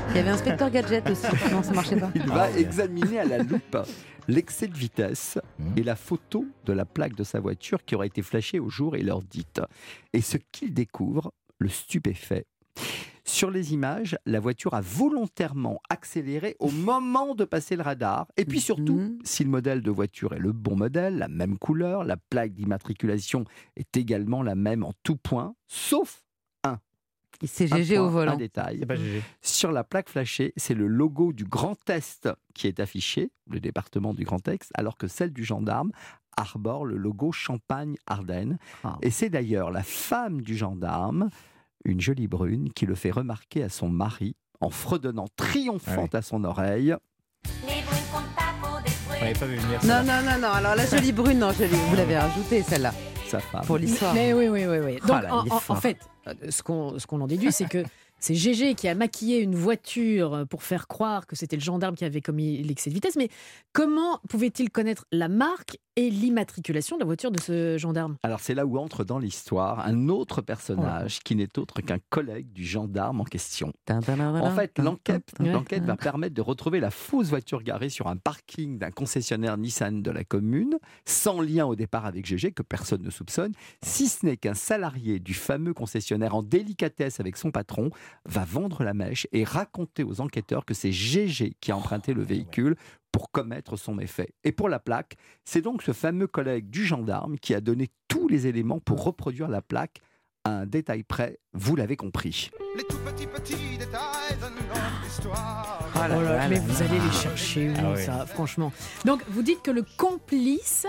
Il y avait inspecteur gadget aussi. Non, ça marchait pas. Il Ah va ouais. examiner à la loupe l'excès de vitesse Mhm. et la photo de la plaque de sa voiture qui aura été flashée au jour et l'heure dite. Et ce qu'il découvre le stupéfait. Sur les images, la voiture a volontairement accéléré au moment de passer le radar. Et puis surtout, Mhm. si le modèle de voiture est le bon modèle, la même couleur, la plaque d'immatriculation est également la même en tout point, sauf C'est un GG au volant. un détail. C'est pas GG. Sur la plaque flashée, c'est le logo du Grand Est qui est affiché, le département du Grand Est, alors que celle du gendarme arbore le logo Champagne-Ardenne. Ah. Et c'est d'ailleurs la femme du gendarme, une jolie brune, qui le fait remarquer à son mari en fredonnant triomphante à son oreille. On n'avait pas vu venir. Non, ça. non, non, non. Alors la jolie brune, non, je l'ai- vous l'avez rajoutée celle-là Sa femme. pour l'histoire. Mais oui, oui, oui. oui. Oh Donc, là, en, fait, euh, ce qu'on ce qu'on en déduit, c'est que c'est GG qui a maquillé une voiture pour faire croire que c'était le gendarme qui avait commis l'excès de vitesse. Mais comment pouvait-il connaître la marque et l'immatriculation de la voiture de ce gendarme. Alors c'est là où entre dans l'histoire un autre personnage qui n'est autre qu'un collègue du gendarme en question. En fait, l'enquête va permettre de retrouver la fausse voiture garée sur un parking d'un concessionnaire Nissan de la commune, sans lien au départ avec GG, que personne ne soupçonne, si ce n'est qu'un salarié du fameux concessionnaire en délicatesse avec son patron va vendre la mèche et raconter aux enquêteurs que c'est GG qui a emprunté le véhicule pour commettre son méfait. Et pour la plaque, c'est donc ce fameux collègue du gendarme qui a donné tous les éléments pour reproduire la plaque à un détail près, vous l'avez compris. Les tout petits petits détails de histoire. Oh là Oh là, là mais là vous là. allez les chercher Ah ouais. ça, franchement Donc, vous dites que le complice,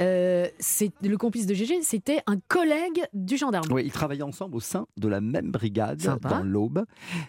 euh, c'est le complice de GG, c'était un collègue du gendarme. Oui, ils travaillaient ensemble au sein de la même brigade Sympa. dans l'Aube.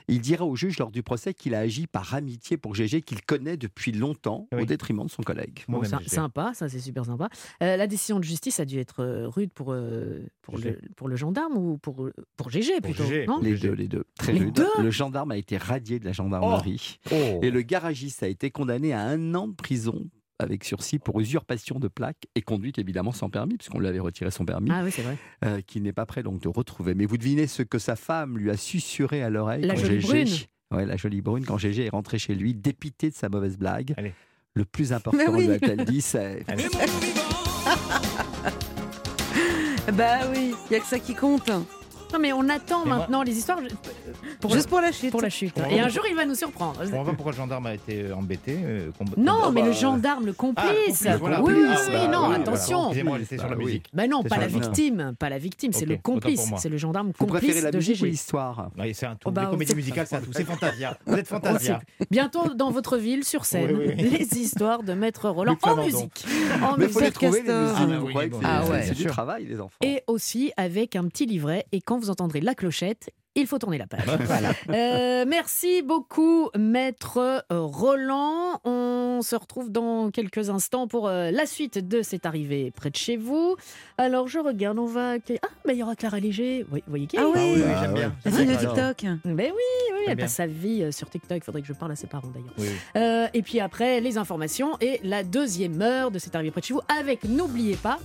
Il dira au juge lors du procès qu'il a agi par amitié pour GG, qu'il connaît depuis longtemps, au détriment de son collègue. Bon, sympa, ça c'est super sympa. Euh, la décision de justice a dû être euh, rude pour, euh, pour, le, pour le gendarme ou pour, pour GG plutôt non Les deux, les deux. Très Les rude. deux Le gendarme a été radié de la gendarmerie. Oh. Et le garagiste a été condamné à un an de prison avec sursis pour usurpation de plaque et conduite évidemment sans permis, puisqu'on lui avait retiré son permis, Ah oui, c'est vrai. euh, qu'il n'est pas prêt donc de retrouver. Mais vous devinez ce que sa femme lui a susurré à l'oreille La quand jolie GG brune. Ouais, la jolie brune, quand GG est rentré chez lui, dépité de sa mauvaise blague. Allez. Le plus important, oui. lui a-t-elle dit, c'est. Bah oui, il y a que ça qui compte. Non, mais on attend Mais moi- maintenant les histoires pour, Juste pour la chute. pour la chute. Pour Et un jour, il va nous surprendre. On va voir pourquoi le gendarme a été euh, embêté. euh, Non, Ah mais bah, le gendarme, le Ah, complice. complice, voilà. oui, oui, Ah, oui, bah, non, oui, attention. voilà. Excusez-moi, j'étais sur la Bah musique. Non, pas la victime, pas la victime, c'est le complice, c'est le gendarme Vous complice de GG. l'histoire? C'est un tout. Oh, bah, les comédies musicales, c'est un tout. C'est Fantasia. Vous êtes Fantasia. Bientôt dans votre ville, sur scène, les histoires de Maître Roland en musique. En Mais il faut les musique. Ah, bah Vous Ah ouais, c'est du travail, les enfants. Et aussi avec un petit livret. Et quand vous entendrez la clochette, il faut tourner la page. Euh, merci beaucoup, maître euh, Roland. On se retrouve dans quelques instants pour euh, la suite de cette arrivée près de chez vous. Alors, je regarde, on va. Ah, bah, il y aura Clara Léger. Oui, vous voyez qui Ah oui, Ah oui, oui, j'aime bien. Alors. TikTok. Ben oui, oui, elle bien. passe sa vie sur TikTok. Il faudrait que je parle à ses parents d'ailleurs. Euh, et puis après, les informations et la deuxième heure de cette arrivée près de chez vous avec, n'oubliez pas,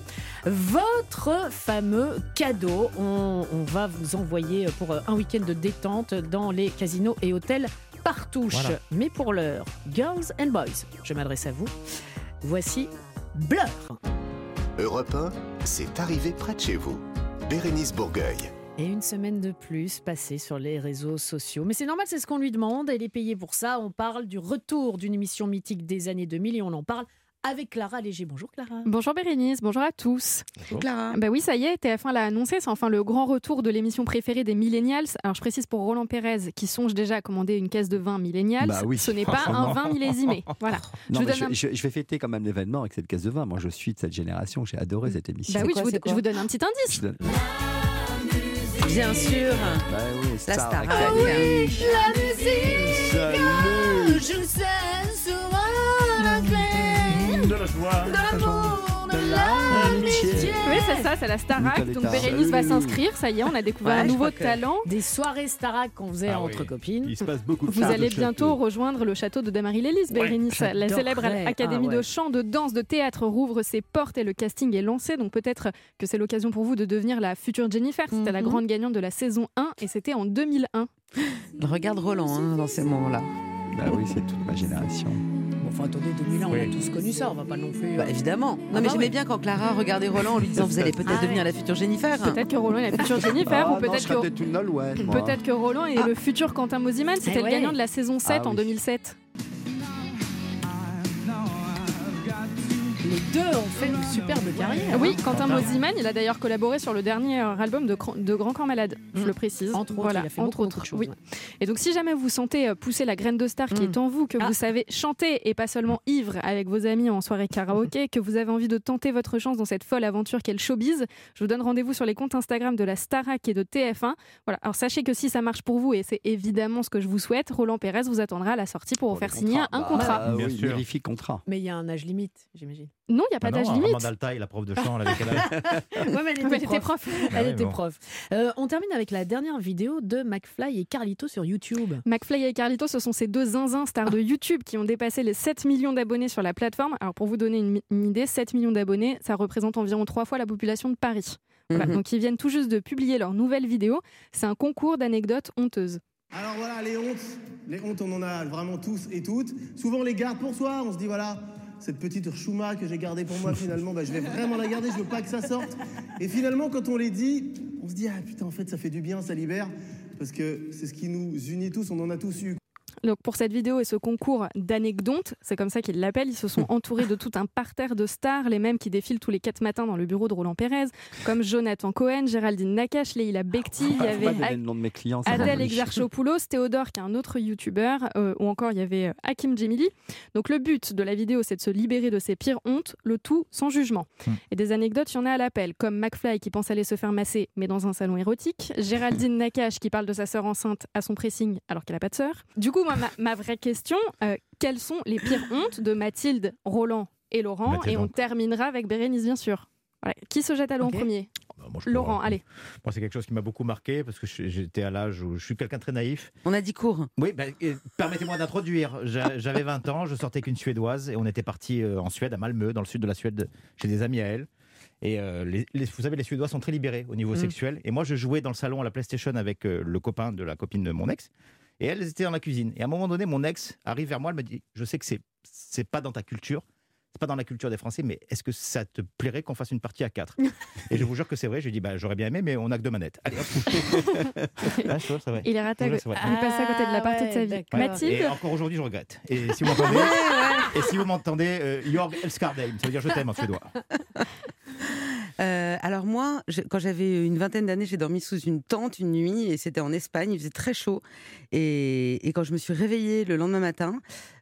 votre fameux cadeau. On, on va vous envoyer pour un week-end de détente dans les casinos et hôtels Partouche. Voilà. Mais pour l'heure, girls and boys, je m'adresse à vous. Voici Blur. Europe 1, c'est arrivé près de chez vous. Bérénice Bourgueil. Et une semaine de plus passée sur les réseaux sociaux. Mais c'est normal, c'est ce qu'on lui demande. Elle est payée pour ça. On parle du retour d'une émission mythique des années 2000 et on en parle avec Clara Léger. Bonjour Clara. Bonjour Bérénice, bonjour à tous. Clara. Bah oui, ça y est, TF1 l'a annoncé, c'est enfin le grand retour de l'émission préférée des millennials. Alors je précise pour Roland Pérez qui songe déjà à commander une caisse de vin millennials, Bah oui. ce n'est pas un vin millésimé. Voilà. Non, vous mais donne je, un- je- je vais fêter quand même l'événement avec cette caisse de vin. Moi, je suis de cette génération. J'ai adoré cette émission. Bah oui, quoi, je vous, je donne un petit indice. Je donne- Bien sûr. Bah oui, La Star Star Academy. La musique, Salut. je sais, sera la clé De la joie. de l'amour, de l'amitié. Oui, c'est ça, c'est la Starac. Donc Bérénice va s'inscrire, ça y est, on a découvert Ouais, un nouveau talent. Des soirées Starac qu'on faisait Ah entre oui. copines. Il se passe beaucoup de Vous allez bientôt château. rejoindre le château de Damarie-Lélis, Bérénice. la célèbre académie Ah ouais. de chant, de danse, de théâtre rouvre ses portes et le casting est lancé. Donc peut-être que c'est l'occasion pour vous de devenir la future Jennifer. C'était la Mhm. grande gagnante de la saison 1 et c'était en 2001. Regarde Roland hein, dans ces moments-là. Bah oui, c'est toute ma génération. Enfin, attendez, 2001, on Oui. a tous connu ça, on va pas non plus. Bah, évidemment. Non, mais bah j'aimais bien quand Clara regardait Roland en lui disant Vous allez peut-être Ah devenir ouais. la future Jennifer. Peut-être que Roland est la future Jennifer Ah, ou peut-être que. que Roland est Ah. le futur Quentin Mosiman, c'était Eh le gagnant de la saison 7 Ah en oui. 2007. Les deux ont fait une superbe carrière. Oui, Quentin Quentin. Mosiman, il a d'ailleurs collaboré sur le dernier euh, album de, Grand Corps Malade, je Mm. le précise. Entre autres, voilà, il a fait entre beaucoup, autres. beaucoup de choses, oui. ouais. Et donc, si jamais vous sentez euh, pousser la graine de star qui Mm. est en vous, que Ah. vous savez chanter et pas seulement ivre avec vos amis en soirée karaoké, que vous avez envie de tenter votre chance dans cette folle aventure qu'est le showbiz, je vous donne rendez-vous sur les comptes Instagram de la Starac et de TF1. Voilà. Alors, sachez que si ça marche pour vous, et c'est évidemment ce que je vous souhaite, Roland Pérez vous attendra à la sortie pour vous faire signer un contrat. Bah, Bien oui, sûr. contrat. Mais il y a un âge limite, j'imagine. Non, il n'y a pas Ah d'âge limite. Amanda Altaï, la prof de chant, elle avait quel âge Ouais, mais elle Mais était elle était prof. prof. Elle Ah était bon. prof. Euh, on termine avec la dernière vidéo de McFly et Carlito sur YouTube. McFly et Carlito, ce sont ces deux zinzins stars de YouTube qui ont dépassé les 7 millions d'abonnés sur la plateforme. Alors pour vous donner une, idée, 7 millions d'abonnés, ça représente environ trois fois la population de Paris. Voilà, Mhm. Donc ils viennent tout juste de publier leur nouvelle vidéo. C'est un concours d'anecdotes honteuses. Alors voilà, les hontes, les hontes, on en a vraiment tous et toutes. Souvent, on les garde pour soi. On se dit, voilà, cette petite chouma que j'ai gardée pour moi, finalement, bah, je vais vraiment la garder, je veux pas que ça sorte. Et finalement, quand on les dit, on se dit, ah putain, en fait, ça fait du bien, ça libère. Parce que c'est ce qui nous unit tous, on en a tous eu. Donc pour cette vidéo et ce concours d'anecdotes, c'est comme ça qu'ils l'appellent, ils se sont entourés de tout un parterre de stars, les mêmes qui défilent tous les quatre matins dans le bureau de Roland Pérez, comme Jonathan Cohen, Géraldine Nakache, Leila Bekti, il y Faut avait pas donner le nom de mes clients. ça Adèle. Exarchopoulos, Théodore, qui est un autre youtubeur, euh, ou encore il y avait euh, Hakim Djemili. Donc le but de la vidéo, c'est de se libérer de ses pires hontes, le tout sans jugement. Hmm. Et des anecdotes, il y en a à l'appel, comme McFly qui pense aller se faire masser, mais dans un salon érotique, Géraldine Nakache qui parle de sa sœur enceinte à son pressing alors qu'elle n'a pas de sœur. Du coup, moi, ma, ma vraie question, euh, quelles sont les pires hontes de Mathilde, Roland et Laurent Mathilde, Et on terminera avec Bérénice, bien sûr. Voilà. Qui se jette à l'eau en premier moi, peux Laurent, allez. Moi, c'est quelque chose qui m'a beaucoup marqué parce que j'étais à l'âge où je suis quelqu'un de très naïf. On a dit court. Oui, bah, euh, permettez-moi d'introduire. J'a- J'avais 20 ans, je sortais qu'une Suédoise et on était parti euh, en Suède, à Malmö, dans le sud de la Suède, chez des amis à elle. Et euh, les, les- vous savez, les Suédois sont très libérés au niveau Mm. sexuel. Et moi, je jouais dans le salon à la PlayStation avec le copain de la copine de mon ex. Et elles étaient dans la cuisine. Et à un moment donné, mon ex arrive vers moi, elle me dit Je sais que c'est c'est pas dans ta culture, c'est pas dans la culture des Français, mais est-ce que ça te plairait qu'on fasse une partie à quatre? Et je vous jure que c'est vrai. Je lui dis bah, J'aurais bien aimé, mais on a que deux manettes. Allez, hop. Ah, je te jure, c'est vrai. Il est raté, jure, c'est vrai. il est passé à côté de la partie de sa vie. Ouais, Ouais. Mathilde Et encore aujourd'hui, je regrette. Et si vous m'entendez, et si vous m'entendez, euh, Jorg Elskardheim, ça veut dire je t'aime en suédois. Euh, alors moi, je- quand j'avais une vingtaine d'années, j'ai dormi sous une tente une nuit et c'était en Espagne, il faisait très chaud. Et, et quand je me suis réveillée le lendemain matin,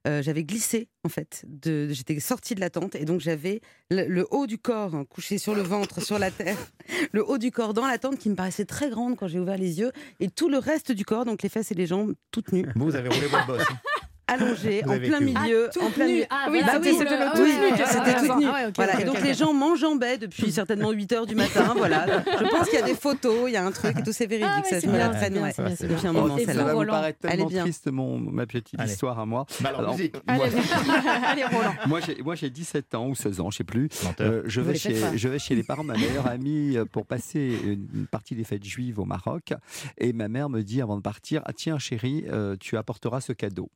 euh, j'avais glissé en fait. De, j'étais sortie de la tente et donc j'avais le, le haut du corps hein, couché sur le ventre, sur la terre, le haut du corps dans la tente qui me paraissait très grande quand j'ai ouvert les yeux et tout le reste du corps, donc les fesses et les jambes, toutes nues. Vous, vous avez roulé votre bosse. allongée Vous en plein milieu, Ah, en plein milieu. Ah, oui, bah c'était ah tout oui, C'était toute nue. Voilà. Et donc les gens m'enjambaient depuis certainement 8 heures du matin. Voilà. Je pense qu'il y a des photos, il y a un truc et tout, c'est véridique. Ah ça, me la bien, traîne, ouais. Depuis un moment, Et ça va vous Roland paraître tellement triste, mon, ma petite histoire à moi. Bah Allez, Roland. moi, j'ai, moi, j'ai 17 ans ou 16 ans, je sais plus. Euh, je, vais chez, pas. je vais chez les parents de ma meilleure amie euh, pour passer une, partie des fêtes juives au Maroc. Et ma mère me dit avant de partir Ah, Tiens, chérie, euh, tu apporteras ce cadeau.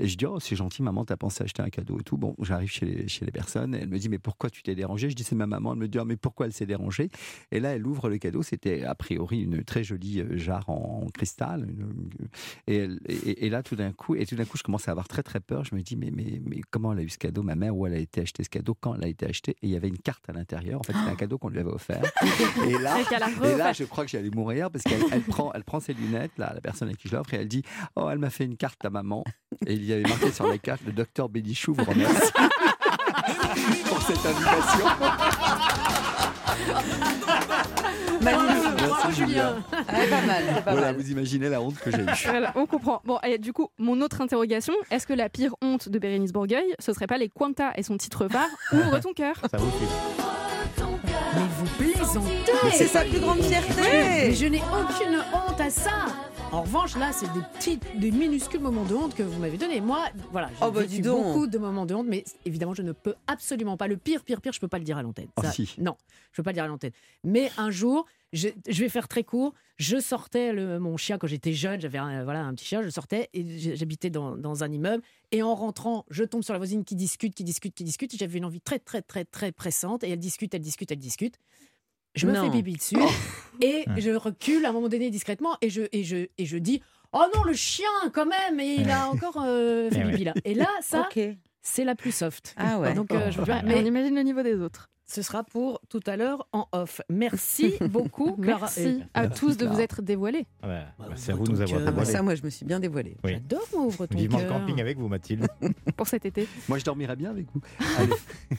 Et je dis Oh, c'est gentil, maman, t'as pensé acheter un cadeau et tout. Bon, j'arrive chez les, chez les personnes. Et elle me dit Mais pourquoi tu t'es dérangée Je dis C'est ma maman. Elle me dit Ah, Mais pourquoi elle s'est dérangée? Et là, elle ouvre le cadeau. C'était a priori une très jolie euh, jarre en, en cristal. une- et, elle- et- et là, tout d'un coup, et tout d'un coup, je commence à avoir très très peur. Je me dis mais, mais, mais comment elle a eu ce cadeau? Ma mère, où elle a été acheter ce cadeau? Quand elle a été acheté Et il y avait une carte à l'intérieur. En fait, c'était un cadeau qu'on lui avait offert. et là, Et là, je crois que j'allais mourir parce qu'elle elle prend, elle prend ses lunettes, là, la personne à qui je l'offre, et elle dit Oh, elle m'a fait une carte à maman. Et y avait marqué sur la carte Le docteur Bénichou vous remercie pour cette invitation. Bravo, Julien. Ah, pas mal, pas Voilà, mal. vous imaginez la honte que j'ai eue. Voilà, on comprend. Bon, et du coup, mon autre interrogation, est-ce que la pire honte de Bérénice Bourgueil, ce serait pas les Quanta et son titre phare, Ouvre ton cœur? Ça vous fait. Mais vous plaisantez c'est sa plus grande Mais fierté. je n'ai aucune honte à ça en revanche, là, c'est des petits, des minuscules moments de honte que vous m'avez donnés. Moi, voilà, j'ai Oh, bah, vécu beaucoup de moments de honte, mais évidemment, je ne peux absolument pas. Le pire, pire, pire, je peux pas le dire à l'antenne. Oh, si. Non, je peux pas le dire à l'antenne. Mais un jour, je, je vais faire très court. Je sortais le, mon chien quand j'étais jeune. J'avais un, voilà un petit chien. Je sortais et j'habitais dans, dans un immeuble. Et en rentrant, je tombe sur la voisine qui discute, qui discute, qui discute. J'avais une envie très, très, très, très pressante. Et elle discute, elle discute, elle discute. Je me Non. fais pipi dessus et je recule à un moment donné discrètement et je, et je, et je dis Oh non, le chien quand même Et il a encore euh, fait Eh pipi là. Et là, ça, c'est la plus soft. Ah ouais. Donc, euh, je Mais on mais imagine le niveau des autres. Ce sera pour tout à l'heure en off. Merci beaucoup. Merci à tous de vous être dévoilés. Ah bah, Bah, c'est à vous de nous avoir cœur. Ah bah dévoilé. ça, moi, je me suis bien dévoilée. Oui. J'adore, moi, ouvre ton Vivement le camping avec vous, Mathilde. pour cet été. Moi, je dormirais bien avec vous. Allez.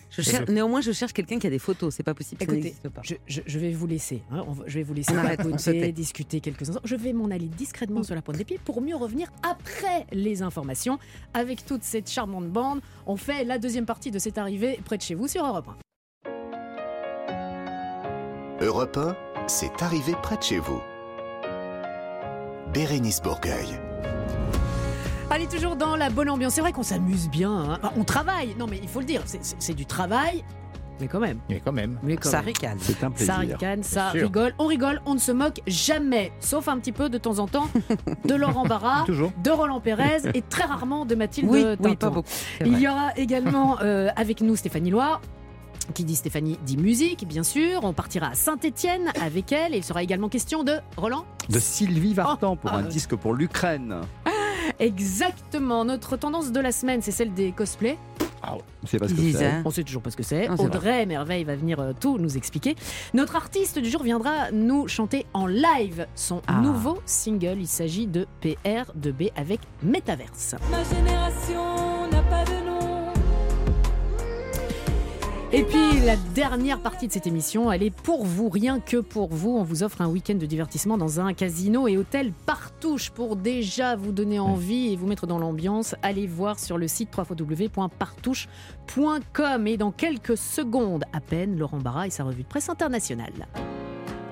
Je cherche- néanmoins, je cherche quelqu'un qui a des photos. C'est pas possible. ça Écoutez, n'existe pas. je, je- je vais vous laisser. hein, je vais vous laisser papoter, discuter quelques instants. Je vais m'en aller discrètement sur la pointe des pieds pour mieux revenir après les informations. Avec toute cette charmante bande, on fait la deuxième partie de cette arrivée près de chez vous sur Europe 1. Europe 1, c'est arrivé près de chez vous. Bérénice Bourgueil. Allez, toujours dans la bonne ambiance. C'est vrai qu'on s'amuse bien. hein. Enfin, on travaille. Non, mais il faut le dire, c'est- du travail, mais quand même. Mais quand même. Mais quand Ça même. ricane. C'est un plaisir. Ça ricane, ça rigole. On rigole, on ne se moque jamais, sauf un petit peu de temps en temps de Laurent Barra, Toujours. de Roland Pérez et très rarement de Mathilde Oui, Tintin. oui, pas beaucoup. Il y aura également euh, avec nous Stéphanie Loire. Qui dit Stéphanie dit musique, bien sûr. On partira à Saint-Étienne avec elle. Et il sera également question de Roland. De Sylvie Vartan pour Ah, un ouais. disque pour l'Ukraine. Exactement. Notre tendance de la semaine, c'est celle des cosplays. C'est parce que Lisa. c'est. On sait toujours pas ce que c'est. Audrey Merveille va venir euh, tout nous expliquer. Notre artiste du jour viendra nous chanter en live son Ah. nouveau single. Il s'agit de PR2B avec Metaverse. Ma génération n'a pas de. Et puis la dernière partie de cette émission, elle est pour vous, rien que pour vous. On vous offre un week-end de divertissement dans un casino et hôtel Partouche pour déjà vous donner envie et vous mettre dans l'ambiance. Allez voir sur le site www.partouche.com et dans quelques secondes à peine, Laurent Barra et sa revue de presse internationale.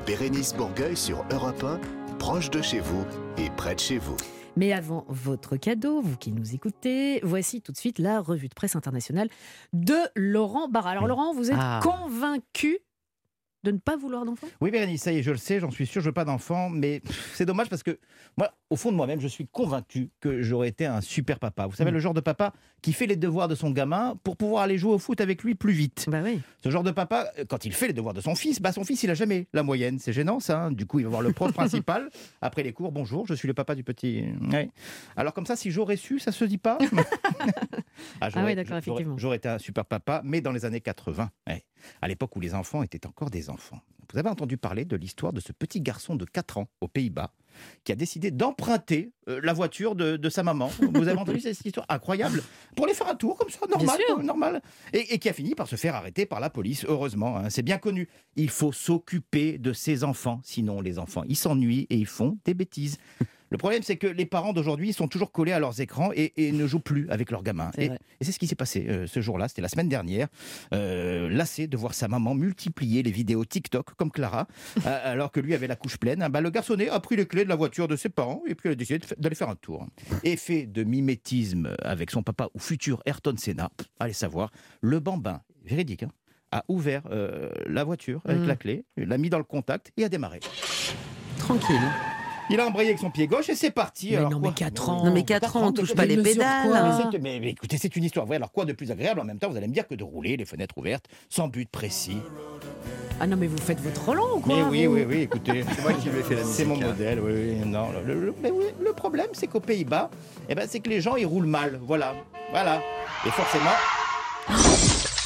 Bérénice Bourgueil sur Europe 1, proche de chez vous et près de chez vous. Mais avant votre cadeau, vous qui nous écoutez, voici tout de suite la revue de presse internationale de Laurent Barra. Alors Laurent, vous êtes Ah. convaincu de ne pas vouloir d'enfant Oui, Bérénice, ça y est, je le sais, j'en suis sûr, je veux pas d'enfant, mais c'est dommage parce que moi, au fond de moi-même, je suis convaincu que j'aurais été un super papa. Vous savez, Mm. le genre de papa qui fait les devoirs de son gamin pour pouvoir aller jouer au foot avec lui plus vite. Bah oui. Ce genre de papa, euh, quand il fait les devoirs de son fils, bah son fils, il a jamais la moyenne. C'est gênant, ça. hein. Du coup, il va voir le prof principal après les cours. Bonjour, je suis le papa du petit. Ouais. Alors comme ça, si j'aurais su, ça se dit pas? Ah j'aurais- oui, d'accord, effectivement. J'aurais été un super papa, mais dans les années 80, ouais, à l'époque où les enfants étaient encore des enfants. Vous avez entendu parler de l'histoire de ce petit garçon de 4 ans aux Pays-Bas qui a décidé d'emprunter euh, la voiture de, de sa maman. Vous avez entendu cette histoire incroyable Pour aller faire un tour comme ça, normal, normal. Et, et qui a fini par se faire arrêter par la police, heureusement. hein, c'est bien connu. Il faut s'occuper de ses enfants, sinon les enfants, ils s'ennuient et ils font des bêtises. Le problème, c'est que les parents d'aujourd'hui sont toujours collés à leurs écrans et, et ne jouent plus avec leurs gamins. Et, c'est ce qui s'est passé euh, ce jour-là, c'était la semaine dernière. Euh, lassé de voir sa maman multiplier les vidéos TikTok comme Clara, euh, alors que lui avait la couche pleine, hein, bah, le garçonnet a pris les clés de la voiture de ses parents et puis il a décidé d'aller faire un tour. Effet de mimétisme avec son papa ou futur Ayrton Senna, allez savoir, le bambin, véridique, hein, a ouvert euh, la voiture avec Mm. la clé, l'a mis dans le contact et a démarré. Tranquille. Il a embrayé avec son pied gauche et c'est parti. Mais Alors non, quoi mais 4 ans. Non, mais 4 ans, on touche pas les pédales. quoi hein. mais, c'est- mais- mais écoutez, c'est une histoire vraie. Alors quoi de plus agréable? En même temps Vous allez me dire que de rouler les fenêtres ouvertes, sans but précis. Ah non, mais vous faites votre ou quoi Mais oui, vous oui, oui, écoutez. C'est moi qui lui ai fait la C'est mon musique, hein. modèle, oui, oui. Non, le, le- mais oui, le problème, c'est qu'aux Pays-Bas, eh ben, c'est que les gens, ils roulent mal. Voilà. Voilà. Et forcément,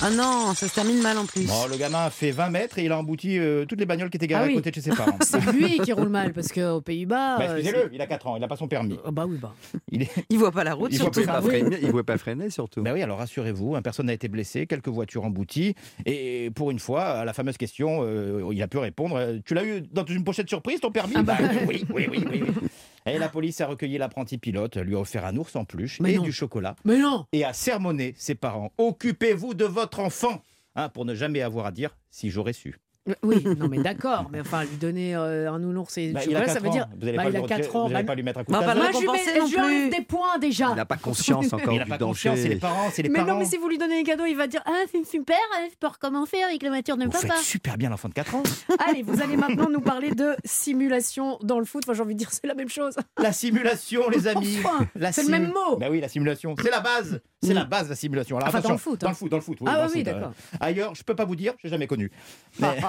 Ah non, ça se termine mal en plus. bon, le gamin a fait 20 mètres et il a embouti euh, toutes les bagnoles qui étaient garées Ah oui. à côté de chez ses parents. C'est lui qui roule mal parce qu'aux Pays-Bas. Bah, euh, excusez-le, il a 4 ans, il n'a pas son permis. c'est- Ah bah oui, bah. Il est... Il voit pas la route Il voit surtout. pas- Il ne pouvait pas freiner surtout. Ben oui, alors rassurez-vous, hein, personne n'a été blessé, quelques voitures embouties. Et pour une fois, à la fameuse question, euh, il a pu répondre euh, Tu l'as eu dans une pochette surprise, ton permis? Ah bah. Bah, oui, oui, oui, oui, oui. Et la police a recueilli l'apprenti pilote, lui a offert un ours en peluche Mais et non. du chocolat. Mais non Et a sermonné ses parents Occupez-vous de votre enfant hein, Pour ne jamais avoir à dire si j'aurais su. Euh, Oui, non mais d'accord, mais enfin lui donner euh, un nounours et Bah, chocolat, a ça 4 veut ans. dire. Vous n'allez bah, pas, il lui a retirer- 4 ans. vous allez bah, pas lui mettre un coup Bah, de le Moi, je lui, enlève plus. des points déjà. Il n'a pas conscience encore Il n'a du pas danger. conscience, c'est les parents, c'est les Mais parents. non, mais si vous lui donnez un cadeau, il va dire Ah, c'est super, euh, je peux recommencer avec la voiture de Vous papa. faites super bien l'enfant de 4 ans. Allez, vous allez maintenant nous parler de simulation dans le foot. Enfin, j'ai envie de dire, c'est la même chose. La simulation, les amis. Enfin, c'est le même mot. Bah oui, la simulation. C'est la base. C'est la base, la simulation. Alors, Enfin, dans attention, le foot, Dans hein. le foot, dans le foot. Ah oui, d'accord. euh, Ailleurs, je peux pas vous dire, j'ai jamais connu.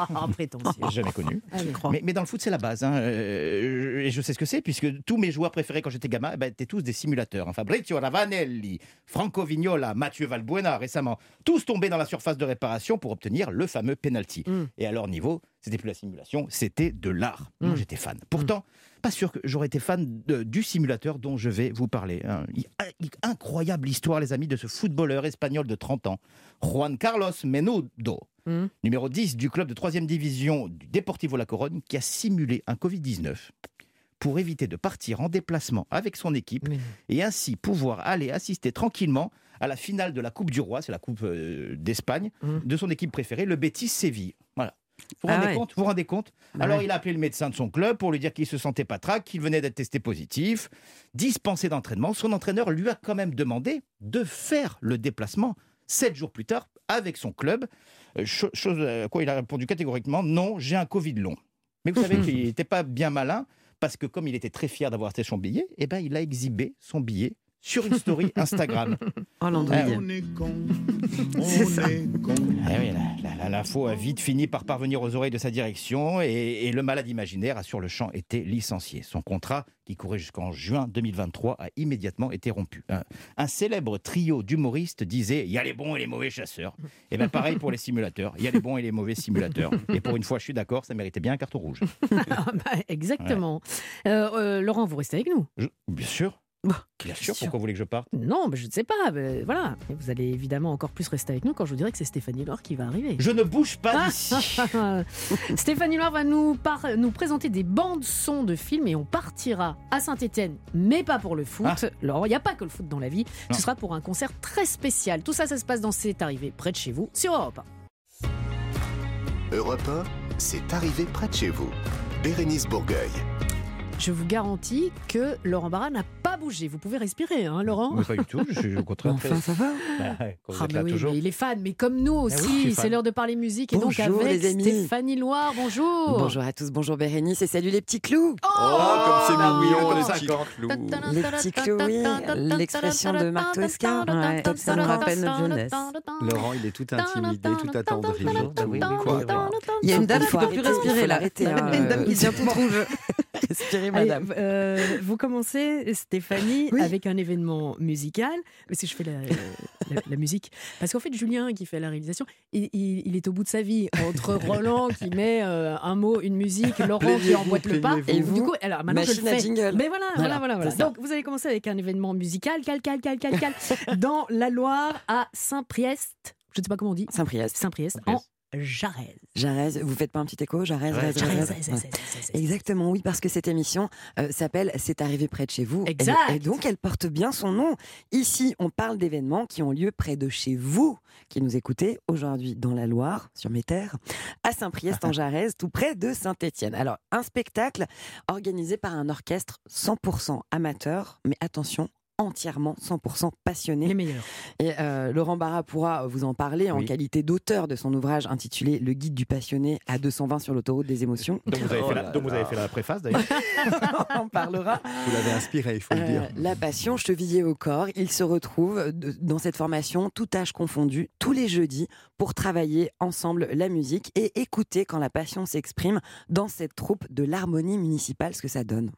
Ah, ah, prétentieux. connu. Allez. Mais, mais dans le foot, c'est la base. hein. Euh, et je sais ce que c'est, puisque tous mes joueurs préférés quand j'étais gamin eh ben, étaient tous des simulateurs. Hein. Fabrizio Ravanelli, Franco Vignola, Mathieu Valbuena récemment. Tous tombés dans la surface de réparation pour obtenir le fameux penalty. Mm. Et à leur niveau, c'était plus la simulation, c'était de l'art. Moi, Mm. j'étais fan. Pourtant, pas sûr que j'aurais été fan de- du simulateur dont je vais vous parler. hein. Incroyable histoire, les amis, de ce footballeur espagnol de 30 ans, Juan Carlos Menudo, Mm. numéro 10 du club de 3 division du Deportivo La Corogne, qui a simulé un Covid-19 pour éviter de partir en déplacement avec son équipe et ainsi pouvoir aller assister tranquillement à la finale de la Coupe du Roi, c'est la Coupe euh, d'Espagne, Mm. de son équipe préférée, le Betis Séville. Voilà. Vous vous Ah rendez ouais. compte Vous vous rendez compte Bah Alors ouais. il a appelé le médecin de son club pour lui dire qu'il se sentait pas trac, qu'il venait d'être testé positif, dispensé d'entraînement. Son entraîneur lui a quand même demandé de faire le déplacement sept jours plus tard avec son club. Euh, cho- chose à quoi il a répondu catégoriquement non, j'ai un Covid long. Mais vous savez qu'il n'était pas bien malin parce que comme il était très fier d'avoir acheté son billet, eh ben il a exhibé son billet sur une story Instagram. Oh l'andouille. Ah, On est con, C'est on ça. est con. Eh oui, la- la- la- l'info a vite fini par parvenir aux oreilles de sa direction et, et le malade imaginaire a sur le champ été licencié. Son contrat, qui courait jusqu'en juin 2023, a immédiatement été rompu. Un, un célèbre trio d'humoristes disait il y a les bons et les mauvais chasseurs. Et bien pareil pour les simulateurs, il y a les bons et les mauvais simulateurs. Et pour une fois, je suis d'accord, ça méritait bien un carton rouge. Ah bah, exactement. Euh, euh, Laurent, vous restez avec nous? Je- bien sûr. Bah, Bien sûr, pourquoi vous voulez que je parte? Non, mais je ne sais pas. mais voilà. Et vous allez évidemment encore plus rester avec nous quand je vous dirai que c'est Stéphanie Loire qui va arriver. Je ne bouge pas Ah, d'ici. Stéphanie Loire va nous, par- nous présenter des bandes son de films et on partira à Saint-Etienne, mais pas pour le foot. Ah. Laurent, il n'y a pas que le foot dans la vie. Non. Ce sera pour un concert très spécial. Tout ça, ça se passe dans C'est arrivé près de chez vous sur Europe 1. Europe 1, c'est arrivé près de chez vous. Bérénice Bourgueil. Je vous garantis que Laurent Barra n'a Vous pouvez respirer, hein, Laurent Mais pas du tout, je suis au contraire. Enfin, ça va Bah vous Ah, êtes mais là oui, toujours. mais il est fan, mais comme nous aussi, oui, suis fan. c'est l'heure de parler musique et Bonjour, donc avec les amis. Stéphanie Loire, bonjour. Bonjour à tous, bonjour Bérénice et salut les petits clous. Oh, comme c'est bah mignon, les ça, petits quand- clous. Les petits clous, oui, l'expression de Marc Tosca. Ouais, ça me rappelle notre jeunesse. Laurent, il est tout intimidé, tout attendri. Quoi. Il y a une dame Il qui faut peut plus il respirer là. l'arrêter, Il y a hein, une dame qui euh, Respirez, Allez, madame. euh, vous commencez, Stéphanie, avec un événement musical. Si je fais la, la- la musique. Parce qu'en fait, Julien, qui fait la réalisation, il, il- il est au bout de sa vie. Entre Roland qui met euh, un mot, une musique, Laurent qui emboîte le pas. Et vous, du coup, alors maintenant je le à fais. jingle. Mais voilà, voilà, Voilà. Donc vous allez commencer avec un événement musical, cal, cal, cal, cal, cal, dans la Loire à Saint-Priest. Je ne sais pas comment on dit. Saint-Priest. Saint-Priest, en Jarez. Jarez, vous faites pas un petit écho Jarez, Ouais, Jarez, Ouais. Exactement, oui, parce que cette émission euh, s'appelle C'est arrivé près de chez vous. Et- Exact. Et, donc, elle porte bien son nom. Ici, on parle d'événements qui ont lieu près de chez vous, qui nous écoutez aujourd'hui dans la Loire, sur mes terres, à Saint-Priest en Jarez, tout près de Saint-Étienne. Alors, un spectacle organisé par un orchestre 100% amateur, mais attention, entièrement 100% passionné. Les meilleurs. Et euh, Laurent Barra pourra vous en parler en qualité d'auteur de son ouvrage intitulé Le guide du passionné à 220 sur l'autoroute des émotions. Donc vous avez, Oh fait, la, là donc vous là. avez fait la préface d'ailleurs. On en parlera. Vous l'avez inspiré, il faut le Euh, dire. la passion chevillée au corps, il se retrouve dans cette formation, tout âge confondu, tous les jeudis, pour travailler ensemble la musique et écouter quand la passion s'exprime dans cette troupe de l'harmonie municipale, ce que ça donne.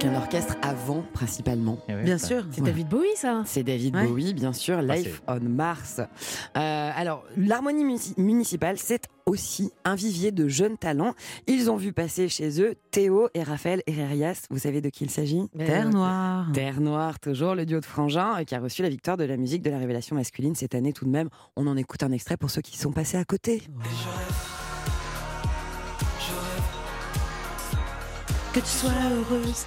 Donc un orchestre avant principalement. Bien sûr. C'est David Bowie, ça C'est David Ouais. Bowie, bien sûr, Ah, Life on Mars. Euh, alors, l'harmonie munici- municipale, c'est aussi un vivier de jeunes talents. Ils ont vu passer chez eux Théo et Raphaël Herrerias. Vous savez de qui il s'agit? Terre Noire. Terre Noire, toujours le duo de Frangin, euh, qui a reçu la victoire de la musique de la révélation masculine cette année tout de même. On en écoute un extrait pour ceux qui sont passés à côté. Que tu sois heureuse.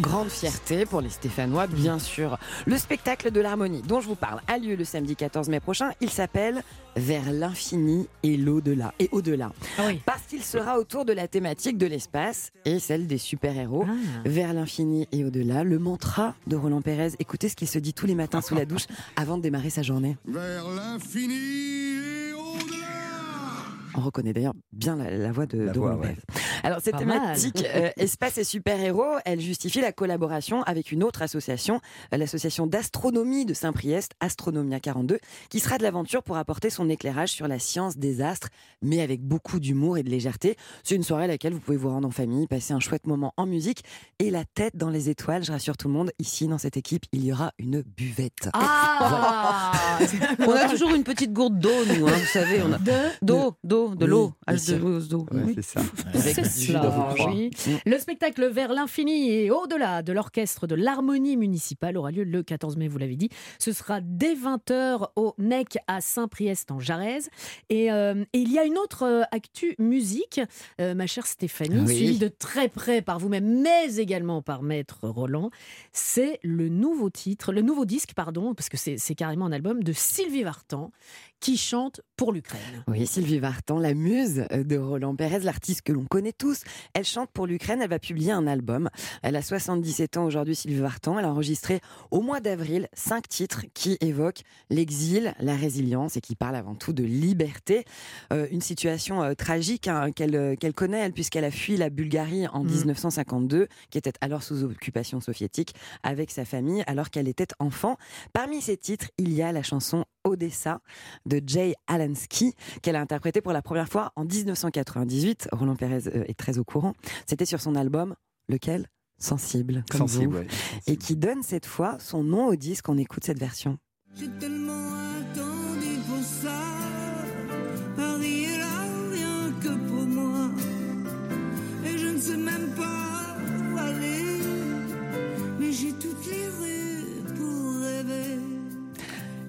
Grande fierté pour les Stéphanois, bien sûr. Le spectacle de l'harmonie dont je vous parle a lieu le samedi 14 mai prochain. Il s'appelle Vers l'infini et l'au-delà. Et au-delà. Ah oui. Parce qu'il sera autour de la thématique de l'espace et celle des super-héros. Ah. Vers l'infini et au-delà, le mantra de Roland Pérez. Écoutez ce qu'il se dit tous les matins sous la douche avant de démarrer sa journée. Vers l'infini. On reconnaît d'ailleurs bien la, la voix de, La de voix, Roland ouais. Pérez. Alors cette Pas thématique euh, espace et super-héros, elle justifie la collaboration avec une autre association, euh, l'association d'astronomie de Saint-Priest, Astronomia 42, qui sera de l'aventure pour apporter son éclairage sur la science des astres, mais avec beaucoup d'humour et de légèreté. C'est une soirée à laquelle vous pouvez vous rendre en famille, passer un chouette moment en musique et la tête dans les étoiles. Je rassure tout le monde, ici dans cette équipe, il y aura une buvette. Ah On a toujours une petite gourde d'eau, nous, hein, vous savez. On a... De D'eau, d'eau, de l'eau. bien H2O, d'eau. Ouais, c'est ça. Avec cela, oui. Le spectacle Vers l'infini et au-delà de l'orchestre de l'harmonie municipale aura lieu le 14 mai, vous l'avez dit. Ce sera dès 20h au NEC à Saint-Priest en Jarez. Et, euh, et il y a une autre euh, actu musique, euh, ma chère Stéphanie, Oui. suivie de très près par vous-même, mais également par Maître Roland. C'est le nouveau titre, le nouveau disque, pardon, parce que c'est carrément un album de Sylvie Vartan qui chante pour l'Ukraine. Oui, Sylvie Vartan, la muse de Roland Pérez, l'artiste que l'on connaît tous. Elle chante pour l'Ukraine, elle va publier un album. Elle a 77 ans aujourd'hui, Sylvie Vartan. Elle a enregistré au mois d'avril cinq titres qui évoquent l'exil, la résilience et qui parlent avant tout de liberté. Euh, une situation euh, tragique hein, qu'elle euh, connaît, elle, puisqu'elle a fui la Bulgarie en 1952, qui était alors sous occupation soviétique, avec sa famille, alors qu'elle était enfant. Parmi ces titres, il y a la chanson Odessa de Jay Alansky, qu'elle a interprété pour la première fois en 1998. Roland Pérez euh, est très au courant. C'était sur son album, lequel? Sensible, comme Sensible, vous. ouais. Et qui donne cette fois son nom au disque. On écoute cette version. J'ai tellement attendu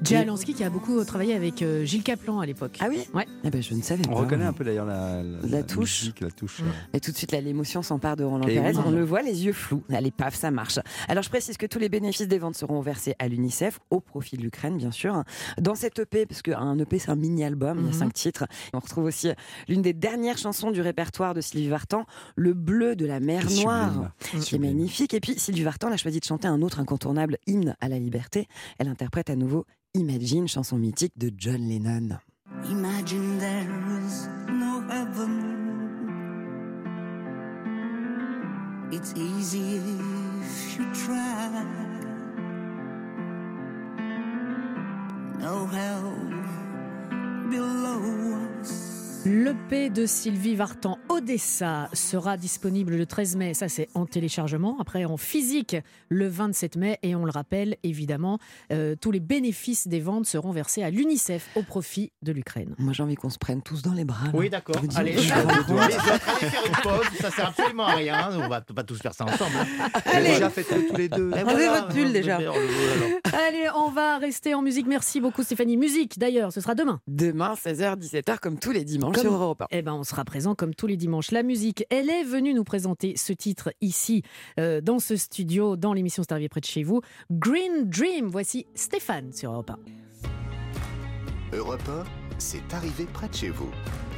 Jay Alansky qui a beaucoup travaillé avec euh, Gilles Caplan à l'époque. Ah oui Ouais. Eh ben, je ne savais On pas. reconnaît un peu d'ailleurs la, La touche. musique, la touche. Et tout de suite, là, l'émotion s'empare de Roland Pérez. oui. On le voit, les yeux flous. Allez, paf, ça marche. Alors, je précise que tous les bénéfices des ventes seront versés à l'UNICEF, au profit de l'Ukraine, bien sûr. Dans cet EP, parce qu'un EP, c'est un mini-album, il y a cinq titres. On retrouve aussi l'une des dernières chansons du répertoire de Sylvie Vartan, Le bleu de la mer. Noire, qui est magnifique. Et puis, Sylvie Vartan a choisi de chanter un autre incontournable hymne à la liberté. Elle interprète à nouveau Imagine, chanson mythique de John Lennon. Imagine there is no heaven. It's easy if you try. No hell below. L'EP de Sylvie Vartan, Odessa, sera disponible le 13 mai. Ça, c'est en téléchargement. Après, en physique, le 27 mai. Et on le rappelle, évidemment, euh, tous les bénéfices des ventes seront versés à l'UNICEF au profit de l'Ukraine. Moi, j'ai envie qu'on se prenne tous dans les bras. là. Oui, d'accord. Allez, allez faire une pause. Ça sert absolument à rien. On va pas tous faire ça ensemble. hein. Allez. déjà fait ça tous les deux. Votre pull, déjà. Allez, on va rester en musique. Merci beaucoup, Stéphanie. Musique, d'ailleurs, ce sera demain. Demain, 16h, 17h, comme tous les dimanches Comme- sur Europe 1. Eh ben, on sera présent comme tous les dimanches. La musique, elle est venue nous présenter ce titre ici, euh, dans ce studio, dans l'émission C'est arrivé près de chez vous. Green Dream. Voici Stéphane sur Europe 1. Europe 1, c'est arrivé près de chez vous.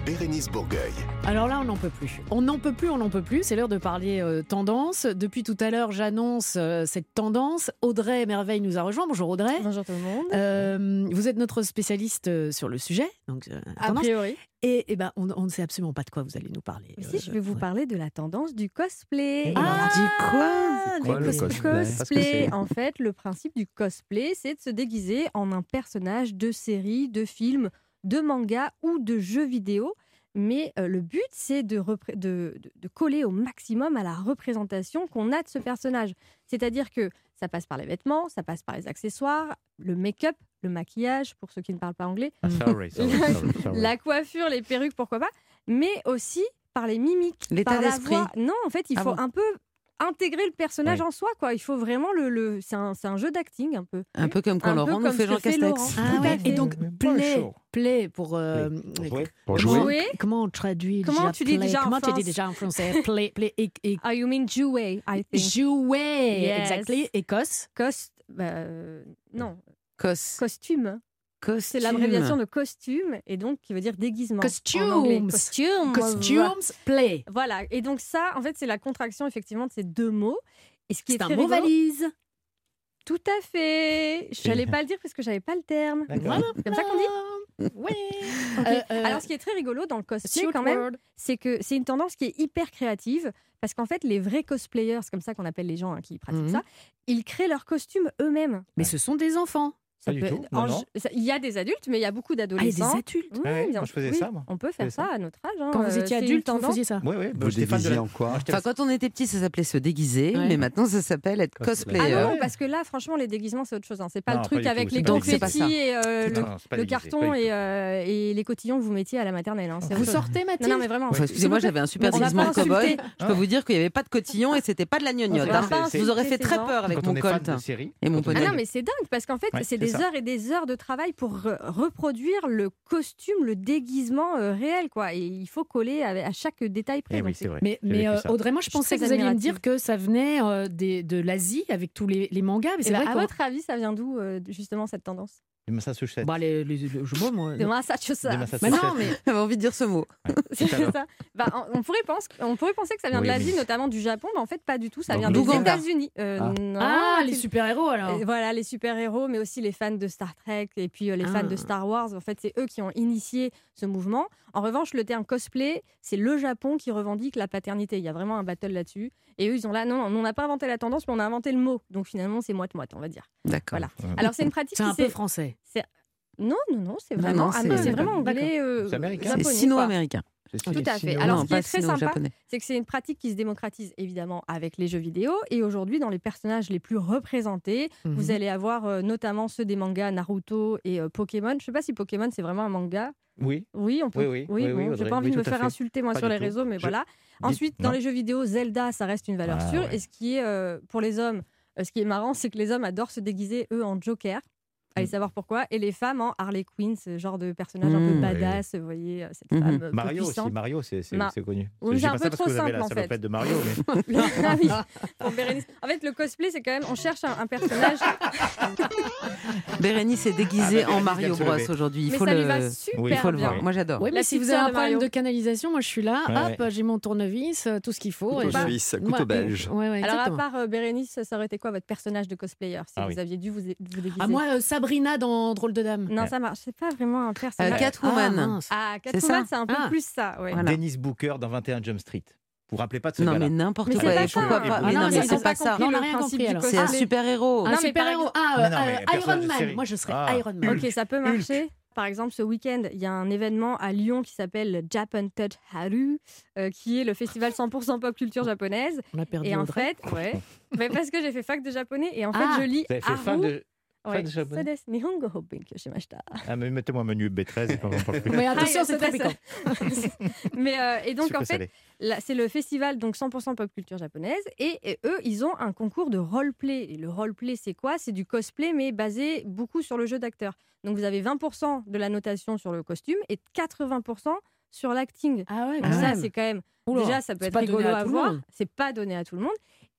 Bérénice Bourgueil. Alors là, on n'en peut plus. On n'en peut plus, on n'en peut plus. C'est l'heure de parler euh, tendance. Depuis tout à l'heure, j'annonce euh, cette tendance. Audrey Merveille nous a rejoint. Bonjour Audrey. Bonjour tout le monde. Euh, vous êtes notre spécialiste euh, sur le sujet. Donc, euh, A tendance. priori. Et, eh ben, on, on ne sait absolument pas de quoi vous allez nous parler. Si, Euh, je vais vous parler de la tendance du cosplay. Ah, dit quoi? Les quoi, le cos- cosplay? En fait, le principe du cosplay, c'est de se déguiser en un personnage de série, de film, de manga ou de jeu vidéo. Mais euh, le but, c'est de, repré- de, de- de coller au maximum à la représentation qu'on a de ce personnage. C'est-à-dire que ça passe par les vêtements, ça passe par les accessoires, le make-up, le maquillage, pour ceux qui ne parlent pas anglais, Ah, sorry, sorry, sorry, sorry. la coiffure, les perruques, pourquoi pas, mais aussi par les mimiques, L'état par la d'esprit. voix. Non, en fait, il Ah faut bon un peu intégrer le personnage en soi, quoi. Il faut vraiment le, le... c'est un, c'est un jeu d'acting un peu. Un peu comme quand Un Laurent nous fait Jean Castex. Laurent. Ah ouais, et donc play, play pour, euh, Pour jouer. Pour Jouer. jouer. Comment on traduit Comment déjà tu dis play? déjà en Comment tu dis déjà en français? Play, play et, et Ah, you mean jouer, I think. jouer, Yes. exactly. Écosse. Cost... bah, euh, non, Cos. costume. Costume. C'est l'abréviation de costume, et donc qui veut dire déguisement. en anglais. Costumes. Costume. Costumes, play. Voilà, et donc ça, en fait, c'est la contraction effectivement de ces deux mots. Et ce qui est, C'est un mot valise. Tout à fait. Je n'allais pas le dire parce que j'avais pas le terme. D'accord. C'est comme ça qu'on dit Oui. Euh, euh, Alors, ce qui est très rigolo dans le cosplay, quand même, word. c'est que c'est une tendance qui est hyper créative parce qu'en fait, les vrais cosplayers, c'est comme ça qu'on appelle les gens hein, qui pratiquent Mhm. ça, ils créent leurs costumes eux-mêmes. Mais ce sont des enfants. Ça Pas du peut- tout. en- Non, non. ça- Il y a des adultes, mais il y a beaucoup Ah, il y a d'adolescents. des adultes. Oui, Ouais, je faisais oui, ça, moi. On peut faire ça ça. à notre âge. hein. Quand vous Euh, étiez adulte, vous tendance. faisiez ça. Oui, oui. Vous déguisiez la- en quoi Enfin, quand on était petit, ça s'appelait se déguiser, Ouais. mais maintenant, ça s'appelle être Cosplay. Ah cosplayer. non, Ouais. parce que là, franchement, les déguisements, c'est autre chose. hein. C'est pas Non, le truc avec les confettis et euh, le, carton et, euh, et les cotillons que vous mettiez à la maternelle. hein. Vous sortez, Mathilde Non, mais vraiment. Excusez-moi, j'avais un super On déguisement cow-boy. Je peux vous dire qu'il n'y avait pas de cotillon et c'était pas de la gnognotte. On hein. Vous aurez fait très peur avec on mon colt et mon on Ah poney. non, mais c'est dingue parce qu'en fait, Ouais, c'est c'est des ça. heures et des heures de travail pour re- reproduire le costume, le déguisement euh, réel, quoi. Et il faut coller à, à chaque détail près. Eh oui, vrai. Mais, euh. Audrey, moi je pensais que vous alliez me dire que ça venait euh, des- de l'Asie avec tous les, les mangas. Mais Et c'est bah, vrai à votre avis, ça vient d'où euh, justement cette tendance? Du Massachusetts. Bah, les, les- les- je vois, moi. De Massachusetts. Massachusetts. non, mais J'avais envie de dire ce mot. C'est alors ça. Bah, on, on pourrait penser, on pourrait penser que ça vient Oui, de l'Asie, mais- notamment du Japon, mais en fait pas du tout. Ça Donc, vient des. États-Unis. Euh, Ah. non, ah, les super-héros alors. Et voilà, les super-héros, mais aussi les fans de Star Trek et puis euh, les fans Ah. de Star Wars. En fait, c'est eux qui ont initié ce mouvement. En revanche, le terme cosplay, c'est le Japon qui revendique la paternité. Il y a vraiment un battle là-dessus. Et eux, ils ont là, non, non, on n'a pas inventé la tendance, mais on a inventé le mot. Donc finalement, c'est moite-moite, on va dire. D'accord. Voilà. Alors, c'est une pratique C'est qui un peu français. Non, non, non, c'est vraiment, non, ah, c'est- vraiment anglais, euh, C'est américain. Tout à fait. Alors, Non, ce qui est très sympa, c'est que c'est une pratique qui se démocratise évidemment avec les jeux vidéo. Et aujourd'hui, dans les personnages les plus représentés, Mhm. vous allez avoir euh, notamment ceux des mangas Naruto et euh, Pokémon. Je ne sais pas si Pokémon c'est vraiment un manga. Oui. Oui, on peut. Oui, oui, oui, oui, bon, j'ai Audrey, pas envie oui, de me faire fait. insulter moi Pas sur les tout. réseaux, mais Je- voilà. Ensuite, dans les jeux vidéo, Zelda, ça reste une valeur Ah, sûre. ouais. Et ce qui est euh, pour les hommes, euh, ce qui est marrant, c'est que les hommes adorent se déguiser eux en Joker. Allez Mm. savoir pourquoi. Et les femmes en Harley Quinn, ce genre de personnage un peu Mm. badass. Vous voyez, euh, cette Mhm. femme euh, peu Mario aussi, puissante. Mario, c'est connu. C'est dis un pas peu ça parce trop que vous avez simple, en fait. de Mario, ah. En fait, le cosplay, c'est quand même, on cherche un, un personnage. Bérénice est déguisée Ah, bah, en Mario Bros aujourd'hui. Il Mais faut ça le. lui va super Oui, il faut le voir. Moi, j'adore. Oui, La mais si vous avez un problème de canalisation, moi je suis là. Ouais, Hop, j'ai mon tournevis, euh, tout ce qu'il faut. Je- suisse, couteau belge. Alors, à part Bérénice, ça aurait été quoi votre personnage de cosplayer si Ah vous aviez dû vous, vous déguiser? Ah, moi, Sabrina dans Drôle de Dame. Non, ça marche. C'est pas vraiment un Euh, personnage. Catwoman. Ah. Ah, C'est Catwoman, ça c'est un peu Ah. plus ça. Ouais. Voilà. Dennis Booker dans 21 Jump Street. vous rappelez pas de ce Non, mais n'importe Mais quoi. pas pourquoi pas vous- Mais Ah non, non, mais c'est pas pas ça. compris On n'a rien compris. C'est un super-héros. Un Non, mais super-héros. Ah, non, euh, euh, Iron de Man. Moi, je serais Ah. Iron Man. Ok, ça peut marcher. Par exemple, ce week-end, il y a un événement à Lyon qui s'appelle Japan Touch Haru, euh, qui est le festival 100% pop culture japonaise. On a perdu Et en Audrey. fait, ouais, mais parce que j'ai fait fac de japonais et en fait, Ah, je lis Vous avez fait fan Haru. de, fan Ouais, de japonais so desu. Nihongo o benkyou shimashita. Ah, mais mettez-moi un menu B13 et puis on en parle plus. Mais attention, Ah, c'est so très piquant. Mais euh, et donc en fait, c'est le festival donc 100% pop culture japonaise et, et eux ils ont un concours de roleplay. Et le roleplay c'est quoi? C'est du cosplay mais basé beaucoup sur le jeu d'acteur. Donc vous avez 20% de la notation sur le costume et 80% sur l'acting. Ah ouais, Donc ça c'est quand même Oula, déjà ça peut c'est être pas donné rigolo à à voir. C'est pas donné à tout le monde.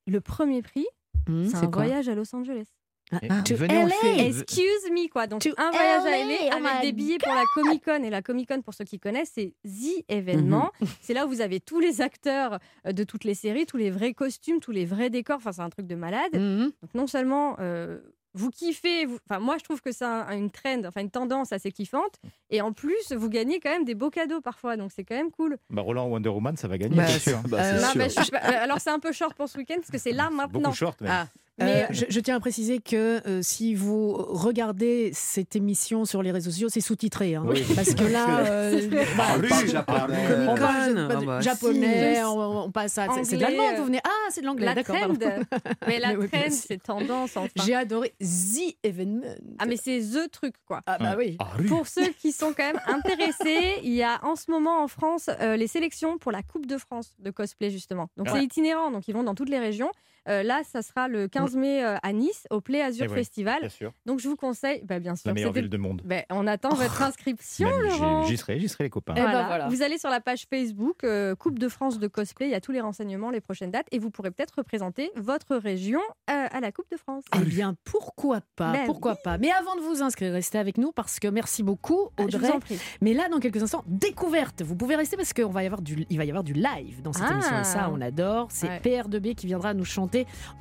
Le premier prix Mmh, c'est un quoi? voyage à Los Angeles. Ah, to LA. fait. Excuse me quoi. Donc To un voyage à LA, LA oh avec des billets pour la Comic Con et la Comic Con pour ceux qui connaissent c'est The événement. C'est là où vous avez tous les acteurs euh, de toutes les séries, tous les vrais costumes, tous les vrais décors. Enfin c'est un truc de malade. Mhm. Donc non seulement euh, vous kiffez, vous- enfin moi je trouve que c'est un- une trend, enfin une tendance assez kiffante, et en plus vous gagnez quand même des beaux cadeaux parfois, donc c'est quand même cool. Bah, Roland Wonder Woman, ça va gagner, Bah, sûr. Bah, Non, bah, je alors c'est un peu short pour ce week-end parce que c'est là maintenant. Beaucoup short, même. Ah, Euh, Mais- je, je tiens à préciser que euh, si vous regardez cette émission sur les réseaux sociaux, c'est sous-titré. hein. Oui. Parce que là, euh, bah, Ah, parle japonais. euh, on parle Ah de- bah, japonais, si. on, on passe à. C'est c'est de l'allemand que vous venez. Ah, c'est de l'anglais, La d'accord. trend, pardon. mais la Mais oui, trend c'est tendance enfin. J'ai adoré The Evenement. Ah mais c'est the truc quoi. Ah bah oui. Ah, lui. Pour ceux qui sont quand même intéressés, il y a en ce moment en France euh, les sélections pour la Coupe de France de cosplay justement. Donc Ouais. c'est itinérant, donc ils vont dans toutes les régions. Euh, là, ça sera le 15 mai euh, à Nice au Play Azure Eh oui, Festival. Bien sûr. Donc je vous conseille, bah, bien sûr, La meilleure ville du monde. Ben, on attend votre inscription, j'y- Laurent. J'y serai, j'y serai les copains. Eh ben Voilà. Vous allez sur la page Facebook euh, Coupe de France de cosplay, il y a tous les renseignements, les prochaines dates, et vous pourrez peut-être représenter votre région euh, à la Coupe de France. Eh bien, pourquoi pas Ben Pourquoi pas Mais avant de vous inscrire, restez avec nous parce que merci beaucoup, Je Audrey. vous en prie. Mais là, dans quelques instants, découverte. Vous pouvez rester parce qu'il va y avoir du, il va y avoir du live dans cette Ah. émission. Et ça, on adore. C'est Ouais. PR2B qui viendra nous chanter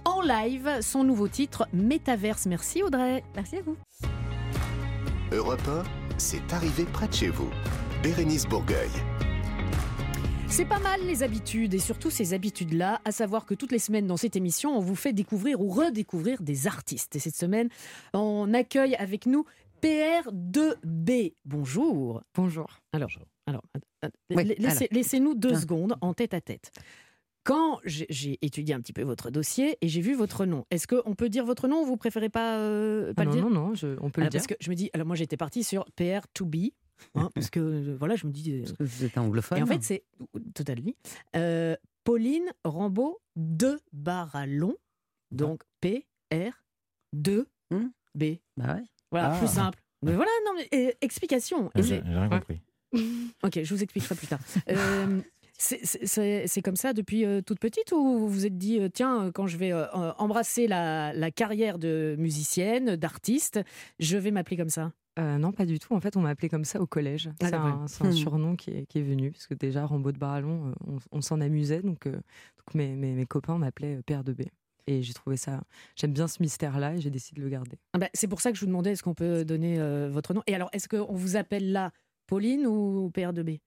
en live son nouveau titre, Métaverse. Merci, Audrey. Merci à vous. Europe 1, c'est arrivé près de chez vous. Bérénice Bourgueil. C'est pas mal les habitudes et surtout ces habitudes-là, à savoir que toutes les semaines dans cette émission, on vous fait découvrir ou redécouvrir des artistes. Et cette semaine, on accueille avec nous PR2B. Bonjour. Bonjour. Alors, alors, Oui, laissez- alors. laissez-nous deux Ah. secondes en tête à tête. Quand j'ai- étudié un petit peu votre dossier et j'ai vu votre nom, est-ce qu'on peut dire votre nom ou vous préférez pas, euh, pas Ah le non, dire? non, non, je- on peut Alors, le dire. Parce que je me dis, alors moi j'étais partie sur PR2B, hein, parce que euh, voilà, je me dis. euh, Parce que vous êtes anglophone. et en fait, c'est totalement. Euh, Pauline Rambaud de Barallon, donc P R 2 Hmm. B. Bah ouais. Voilà, Ah. plus simple. Mais voilà, non mais euh, explication. Et J'ai rien compris. Ok, je vous expliquerai plus tard. Euh, c'est- comme ça depuis euh, toute petite ou vous vous êtes dit, euh, tiens, euh, quand je vais euh, embrasser la, la carrière de musicienne, d'artiste, je vais m'appeler comme ça? Euh, non, pas du tout. En fait, on m'a appelé comme ça au collège. Ah, c'est un, Hmm. surnom qui est, qui est venu, parce que déjà, Rambaud de Barallon, on, on s'en amusait. Donc, euh, donc mes, mes, mes copains m'appelaient Père de B. Et j'ai trouvé ça. J'aime bien ce mystère-là et j'ai décidé de le garder. Ah bah, C'est pour ça que je vous demandais, est-ce qu'on peut donner euh, votre nom? Et alors, est-ce qu'on vous appelle là Pauline ou PR2B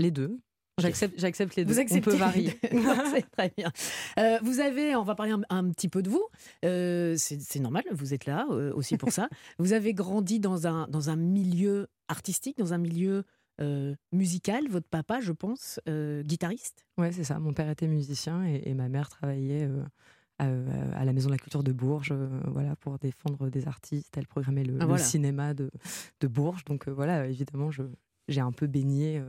Les deux. J'accepte, j'accepte les deux. Vous acceptez On peut varier. C'est très bien. Euh, vous avez, on va parler un, un petit peu de vous. Euh, c'est normal, vous êtes là euh, aussi pour ça. vous avez grandi dans un, dans un milieu artistique, dans un milieu musical. Votre papa, je pense, guitariste? Ouais, c'est ça. Mon père était musicien et, et ma mère travaillait à, à la Maison de la Culture de Bourges, voilà, pour défendre des artistes. Elle programmait le, Ah, le cinéma de, de Bourges. Donc voilà, évidemment, j'ai un peu baigné,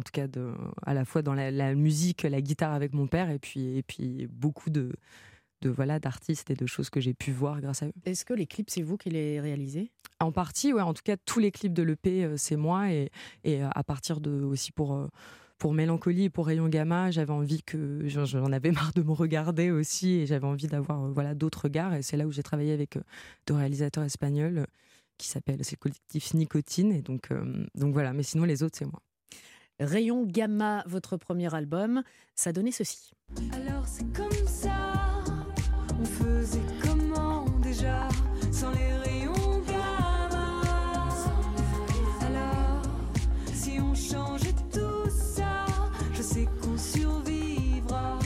en tout cas, de, à la fois dans la, la musique, la guitare avec mon père, et puis, et puis beaucoup de, de voilà d'artistes et de choses que j'ai pu voir grâce à eux. Est-ce que les clips, c'est vous qui les réalisez En partie, ouais. En tout cas, tous les clips de l'EP, euh, c'est moi. Et, et euh, à partir de aussi pour euh, pour Mélancolie et pour Rayon Gamma, j'avais envie que j'en avais marre de me regarder aussi, et j'avais envie d'avoir voilà d'autres regards. Et c'est là où j'ai travaillé avec deux réalisateurs espagnols qui s'appellent c'est le collectif Nicotine. Et donc euh, donc voilà. Mais sinon les autres, c'est moi. Rayon Gamma, votre premier album, ça donnait ceci. Alors c'est comme ça, on faisait comment déjà sans les rayons gamma? Alors si on changeait tout ça, je sais qu'on survivra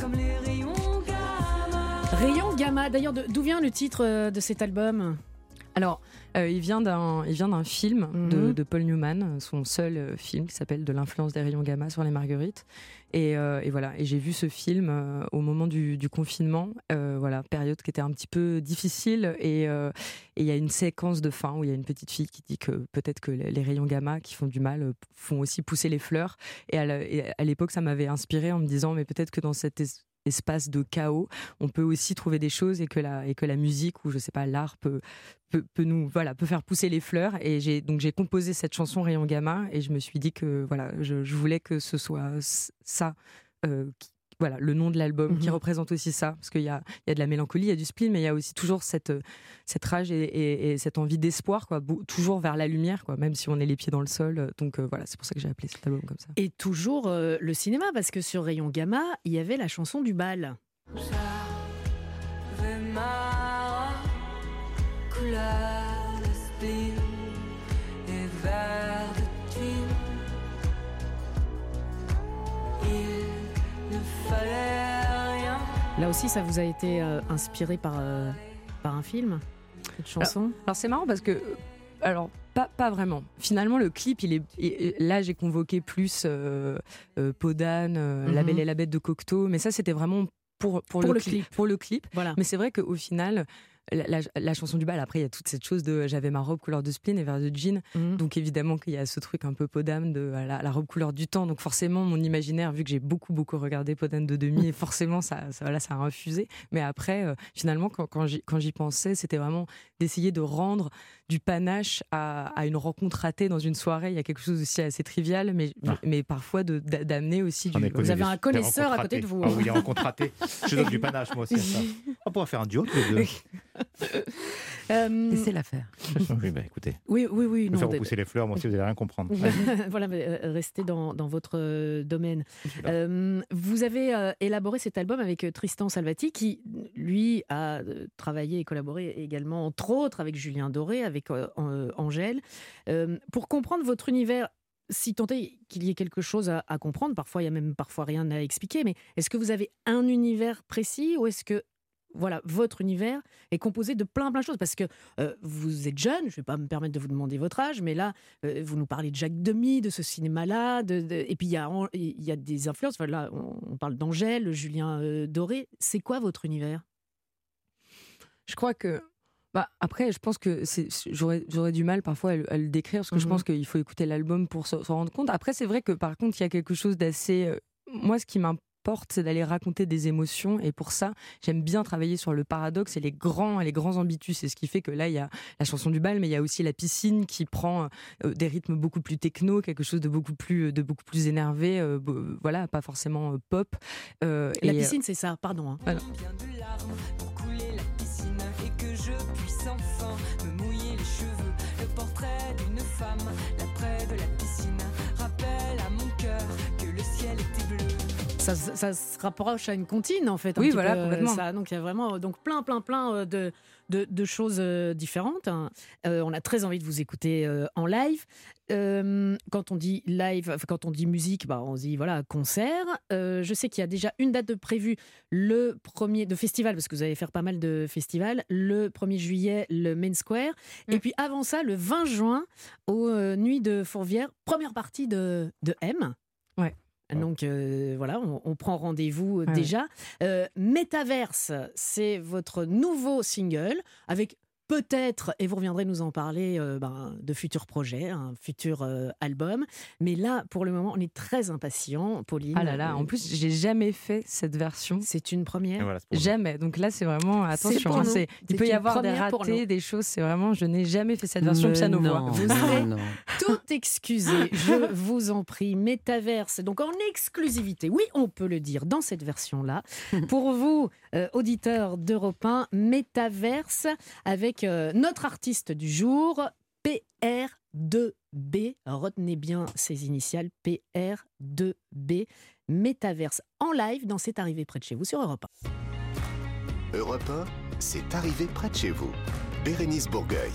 comme les rayons gamma. Rayon Gamma, d'ailleurs d'où vient le titre euh, de cet album? Alors, euh, il vient d'un, il vient d'un film de, Mhm. de Paul Newman, son seul euh, film qui s'appelle De l'influence des rayons gamma sur les marguerites. Et, euh, et voilà. Et j'ai vu ce film au moment du, du confinement, voilà, période qui était un petit peu difficile. Et il y a une séquence de fin où il y a une petite fille qui dit que peut-être que les rayons gamma qui font du mal font aussi pousser les fleurs. Et à l'époque, ça m'avait inspiré en me disant, mais peut-être que dans cet es- espace de chaos, on peut aussi trouver des choses et que la, et que la musique ou je sais pas l'art peut, peut, peut nous voilà peut faire pousser les fleurs. Et j'ai donc j'ai composé cette chanson Rayon Gamma et je me suis dit que voilà je, voulais que ce soit ça euh, qui- voilà le nom de l'album qui Mhm. représente aussi ça parce qu'il y a, il y a de la mélancolie il y a du spleen mais il y a aussi toujours cette cette rage et, et- et cette envie d'espoir quoi toujours vers la lumière quoi même si on est les pieds dans le sol donc euh, voilà c'est pour ça que j'ai appelé cet album comme ça Et toujours euh, le cinéma, parce que sur Rayon Gamma, il y avait la chanson du bal. Aussi, ça vous a été euh, inspiré par, euh, par un film Cette chanson? Alors, alors c'est marrant parce que. Alors, pas, pas vraiment. Finalement, le clip, il est. il- là, j'ai convoqué plus euh, euh, Podane, euh, La Mhm. Belle et la Bête de Cocteau, mais ça, c'était vraiment pour, pour, Pour le, le clip, clip. Pour le clip. Voilà. Mais c'est vrai qu'au final. La, la- la chanson du bal, après, il y a toute cette chose de j'avais ma robe couleur de spleen et vert de jean. Mhm. Donc, évidemment, qu'il y a ce truc un peu Podane de la, la robe couleur du temps. Donc, forcément, mon imaginaire, vu que j'ai beaucoup, beaucoup regardé Podane de demi, et forcément, ça, ça, voilà, ça a infusé. Mais après, euh, finalement, quand j'y pensais, c'était vraiment d'essayer de rendre du panache à, à une rencontre ratée dans une soirée. Il y a quelque chose aussi assez trivial, mais, Ah. mais parfois d'amener aussi du. Vous avez un connaisseur à côté de vous, Ah oui, les rencontres ratées. Je donne du panache, moi aussi, à ça. On pourrait faire un duo tous les deux. Euh, Laissez-la faire. oui, bah écoutez. Oui, oui, oui. Non, faire repousser les fleurs, moi aussi, vous allez rien comprendre. voilà, mais, euh, restez dans, dans votre euh, domaine. Euh, vous avez euh, élaboré cet album avec Tristan Salvati, qui, lui, a travaillé et collaboré également, entre autres, avec Julien Doré, avec euh, euh, Angèle. Euh, pour comprendre votre univers, si tant est qu'il y ait quelque chose à, à comprendre, parfois il y a même parfois rien à expliquer, mais est-ce que vous avez un univers précis ou est-ce que voilà, votre univers est composé de plein plein de choses parce que euh, vous êtes jeune, je ne vais pas me permettre de vous demander votre âge, mais là, euh, vous nous parlez de Jacques Demy, de ce cinéma-là, de, de- et puis il y a, y a des influences. Enfin, là, on, parle d'Angèle, Julien euh, Doré. C'est quoi votre univers? Je crois que. Bah, après, je pense que j'aurais du mal parfois à, le- à le décrire parce que je Mhm. pense qu'il faut écouter l'album pour se, se rendre compte. Après, c'est vrai que par contre, il y a quelque chose d'assez. moi, ce qui m'importe, c'est d'aller raconter des émotions et pour ça, j'aime bien travailler sur le paradoxe et les grands, les grands ambitus. C'est ce qui fait que là, il y a la chanson du bal, mais il y a aussi la piscine qui prend euh, des rythmes beaucoup plus techno, quelque chose de beaucoup plus, de beaucoup plus énervé. euh, voilà, pas forcément euh, pop. Euh, La et, piscine, c'est ça, pardon. hein. voilà. Ça, se- ça se rapproche à une comptine en fait. un Oui, voilà, peu, euh, complètement. Ça. Donc il y a vraiment donc plein, plein, plein euh, de, de, de choses euh, différentes. hein. Euh, on a très envie de vous écouter euh, en live. Euh, quand on dit live, quand on dit musique, bah, on dit voilà concert. Je sais qu'il y a déjà une date de prévue, le premier de festival, parce que vous allez faire pas mal de festivals. Le 1er juillet, le Main Square. Et puis avant ça, le 20 juin, aux Nuits de Fourvière, première partie de, de M. Ouais. Donc euh, voilà, on, on prend rendez-vous euh, Ouais, déjà. Euh, Metaverse, c'est votre nouveau single avec peut-être, et vous reviendrez nous en parler, euh, ben, de futurs projets, un futur euh, album. Mais là, pour le moment, on est très impatient, Pauline. Ah là là, en plus, j'ai jamais fait cette version. C'est une première. Voilà. Jamais. Donc là, c'est vraiment attention. hein, il C'est peut y avoir des ratés, des choses. C'est vraiment, je n'ai jamais fait cette version piano voix. non, Vous serez tout excusé, je vous en prie. Métaverse, donc en exclusivité, oui, on peut le dire dans cette version-là. Pour vous, euh, auditeurs d'Europe 1, Métaverse avec euh, notre artiste du jour, PR2B. Retenez bien ces initiales, PR2B. Métaverse en live dans C'est arrivé près de chez vous sur Europe 1. Europe 1, c'est arrivé près de chez vous. Bérénice Bourgueil.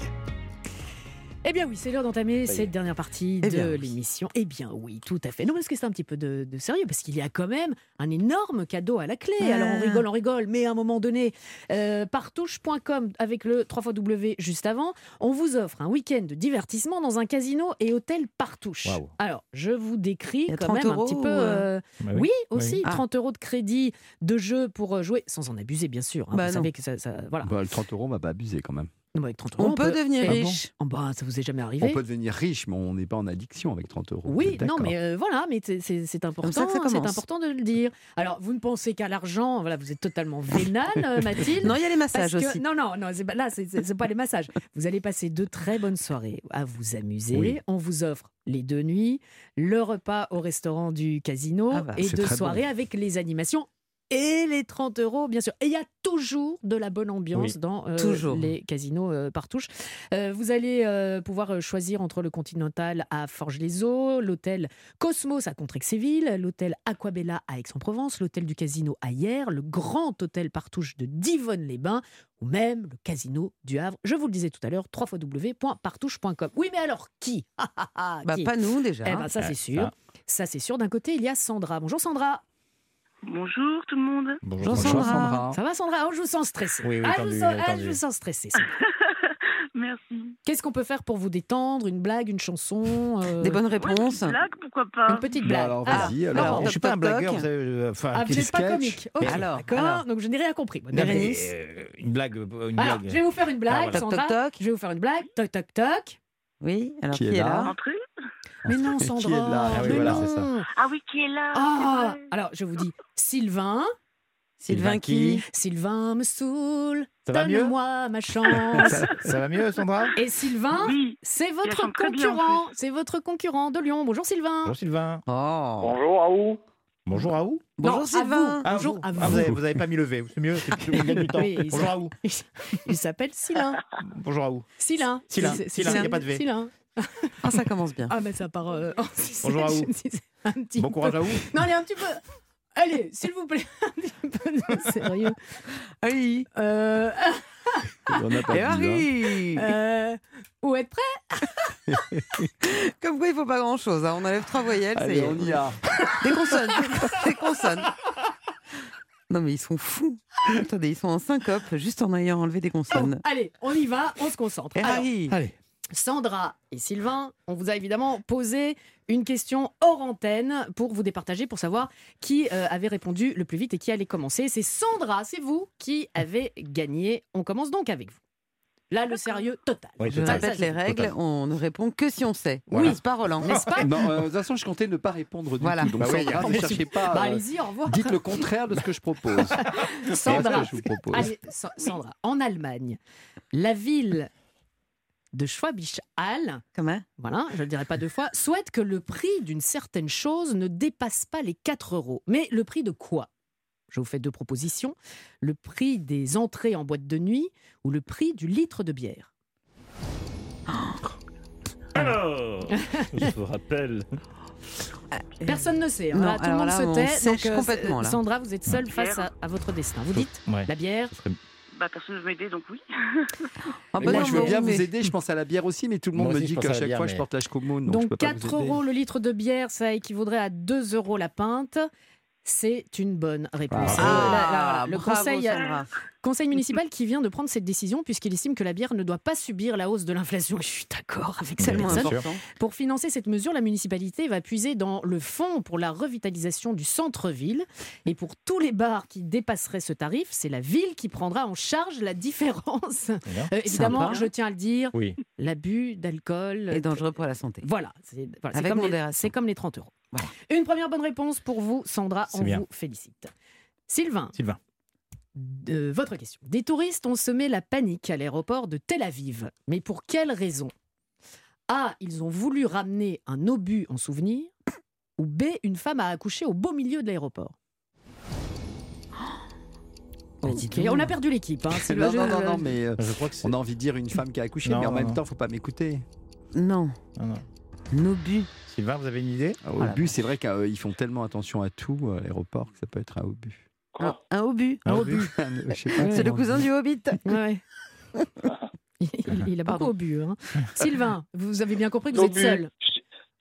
Eh bien oui, c'est l'heure d'entamer cette dernière partie Eh de l'émission. Eh bien oui, tout à fait. Non, parce que c'est un petit peu de, de sérieux, parce qu'il y a quand même un énorme cadeau à la clé. Ah. Alors on rigole, on rigole, mais à un moment donné, euh, partouche.com avec le 3xW juste avant, on vous offre un week-end de divertissement dans un casino et hôtel Partouche. Alors, je vous décris quand 30 même un petit peu... euh, euh, Bah oui, oui. aussi, Oui. Ah. 30 euros de crédit de jeu pour jouer, sans en abuser bien sûr. hein. Bah vous non. savez que ça... ça- voilà. Bah, le 30 euros, on va pas abuser quand même. Non, mais avec 30 euros, On peut devenir Ah bon riche. Oh, bah, ça vous est jamais arrivé On peut devenir riche, mais on n'est pas en addiction avec 30 euros. Oui, non, mais euh, voilà, mais c'est- important, c'est important de le dire. Alors, vous ne pensez qu'à l'argent, voilà, vous êtes totalement vénale, euh, Mathilde. Non, il y a les massages que- aussi. Non, non, non, pas- là, c'est- pas les massages. Vous allez passer de très bonnes soirées à vous amuser. Oui. On vous offre les deux nuits, le repas au restaurant du casino Ah bah, et deux soirées bon. avec les animations. Et les 30 euros, bien sûr. Et il y a toujours de la bonne ambiance Oui. dans euh, Toujours. les casinos euh, Partouche. Euh, vous allez euh, pouvoir choisir entre le Continental à Forges-les-Eaux, l'hôtel Cosmos à Contrexéville, l'hôtel Aquabella à Aix-en-Provence, l'hôtel du casino à Hyères, le grand hôtel Partouche de Divonne-les-Bains ou même le casino du Havre. Je vous le disais tout à l'heure, www.partouche.com. Oui, mais alors qui? Ah, ah, ah, Bah, qui? pas nous déjà. Eh ben, ça, c'est sûr. ça. Ça, c'est sûr. D'un côté, il y a Sandra. Bonjour, Sandra. Bonjour tout le monde. Bonjour, Bonjour, Sandra. Sandra. Ça va, Sandra Oh, Je vous sens stressée. Oui, oui, ah, je, vous sens, ah, tendu. je vous sens stressée. Merci. Qu'est-ce qu'on peut faire pour vous détendre Une blague, une chanson euh, Des bonnes Ouais, réponses. une blague, pourquoi pas Une petite Bah blague. alors, Ah, vas-y, alors, alors. je suis pas un toc, toc. blagueur, vous savez, euh, enfin, Ah, un petit pas comique. Ok, Mais alors, d'accord. alors. Donc je n'ai rien compris. moi. Non, mais, euh, une blague, une Alors, blague. je vais vous faire une blague, Ah, voilà. Toc, Sandra. toc, toc. Je vais vous faire une blague. Toc, toc, toc. Oui, alors Qui qui, est est là là? Entrez. Mais non, Qui est Sandra. là Ah oui, mais voilà, non. c'est ça. Ah oui, qui est là Ah, vrai. alors je vous dis Sylvain. Sylvain qui Sylvain me saoule. Ça va mieux Donne-moi ma chance. Ça, ça va mieux, Sandra? Et Sylvain, Oui. c'est votre concurrent. C'est votre concurrent de Lyon. Bonjour Sylvain. Bonjour Sylvain. Oh. Bonjour à vous. Bonjour à vous. Bonjour Non, à Sylvain. vous. Bonjour à Ah, vous. vous, avez, vous avez pas mis le V, c'est mieux, c'est du temps. Oui, il Bonjour s- à vous. Il s'appelle Sylvain. Bonjour à vous. Sylvain. Sylvain, il y a pas de V. Sylvain. Ah, ça commence bien. Ah, mais ça part. euh, en sucette, Bonjour à vous. je disais Un petit Bon courage à vous. Non, allez, un petit peu. Allez, s'il vous plaît, un petit peu de sérieux. Oui. Euh, On n'a pas Et vu, hein. Harry euh, où êtes prêt? Comme quoi, il faut pas grand-chose. hein. On enlève trois voyelles, Allez, on y a. Des consonnes. Des consonnes. Non, mais ils sont fous. Attendez, ils sont en syncope juste en ayant enlevé des consonnes. Allez, on y va, on se concentre. Et Alors, Harry Allez. Sandra et Sylvain, on vous a évidemment posé une question hors antenne pour vous départager, pour savoir qui euh, avait répondu le plus vite et qui allait commencer. C'est Sandra, c'est vous qui avez gagné. On commence donc avec vous. Là, le sérieux total. Oui, Je total. répète les c'est règles, total. on ne répond que si on sait. Voilà. N'est-ce pas, Roland N'est-ce pas Non, euh, de toute façon, je comptais ne pas répondre du Voilà. tout. Donc, Bah oui, Sandra, ne cherchez pas. Bah, euh, allez-y, au revoir. dites le contraire de ce que je propose. Sandra, C'est ce que je vous propose. Allez, Sa- Sandra, en Allemagne, la ville de Schwabisch Hall, Comment? Voilà, je ne le dirai pas deux fois, souhaite que le prix d'une certaine chose ne dépasse pas les 4 euros. Mais le prix de quoi? Je vous fais deux propositions. Le prix des entrées en boîte de nuit ou le prix du litre de bière? Alors, je vous rappelle. Personne ne sait. hein. Non, Là, tout le alors monde là, se on tait. sèche Donc, euh, complètement, là. Sandra, vous êtes seule face à, à votre destin. Vous dites Ouais. la bière Bah, personne ne veut m'aider, donc oui. Ah bah moi, non, je veux bien mais- vous aider. Je pense à la bière aussi, mais tout le monde Moi me aussi, dit je qu'à la chaque bière, fois, je mais- porte l'âge commune. Donc, je Donc peux pas vous 4 aider. euros le litre de bière, ça équivaudrait à 2 euros la pinte. C'est une bonne réponse. Ah, Euh, la- le bravo, conseil, municipal qui vient de prendre cette décision puisqu'il estime que la bière ne doit pas subir la hausse de l'inflation. Je suis d'accord avec cette personne. Pour financer cette mesure, la municipalité va puiser dans le fonds pour la revitalisation du centre-ville. Et pour tous les bars qui dépasseraient ce tarif, c'est la ville qui prendra en charge la différence. bien. Euh, évidemment, Sympa. je tiens à le dire, Oui. l'abus d'alcool Et dangereux pour la santé. voilà, comme, c'est comme les 30 euros. Voilà. Une première bonne réponse pour vous, Sandra. On bien. vous félicite. Sylvain, Sylvain. de votre question. Des touristes ont semé la panique à l'aéroport de Tel Aviv. Mais pour quelle raison? A. Ils ont voulu ramener un obus en souvenir. Ou B. Une femme a accouché au beau milieu de l'aéroport. Donc. On a perdu l'équipe. hein. Non, non, non, non, mais euh, Je crois que c'est. on a envie de dire une femme qui a accouché, Non, mais en non, même non. temps, faut pas m'écouter. Non, Non, non. Nobu. Sylvain, vous avez une idée? Au Voilà. but, c'est vrai qu'ils font tellement attention à tout euh, à l'aéroport que ça peut être un obus. Un, un obus. Un obus. Je sais pas C'est le cousin du Hobbit. Ouais. Il, il a beaucoup bu. hein. Sylvain, vous avez bien compris que vous êtes seul.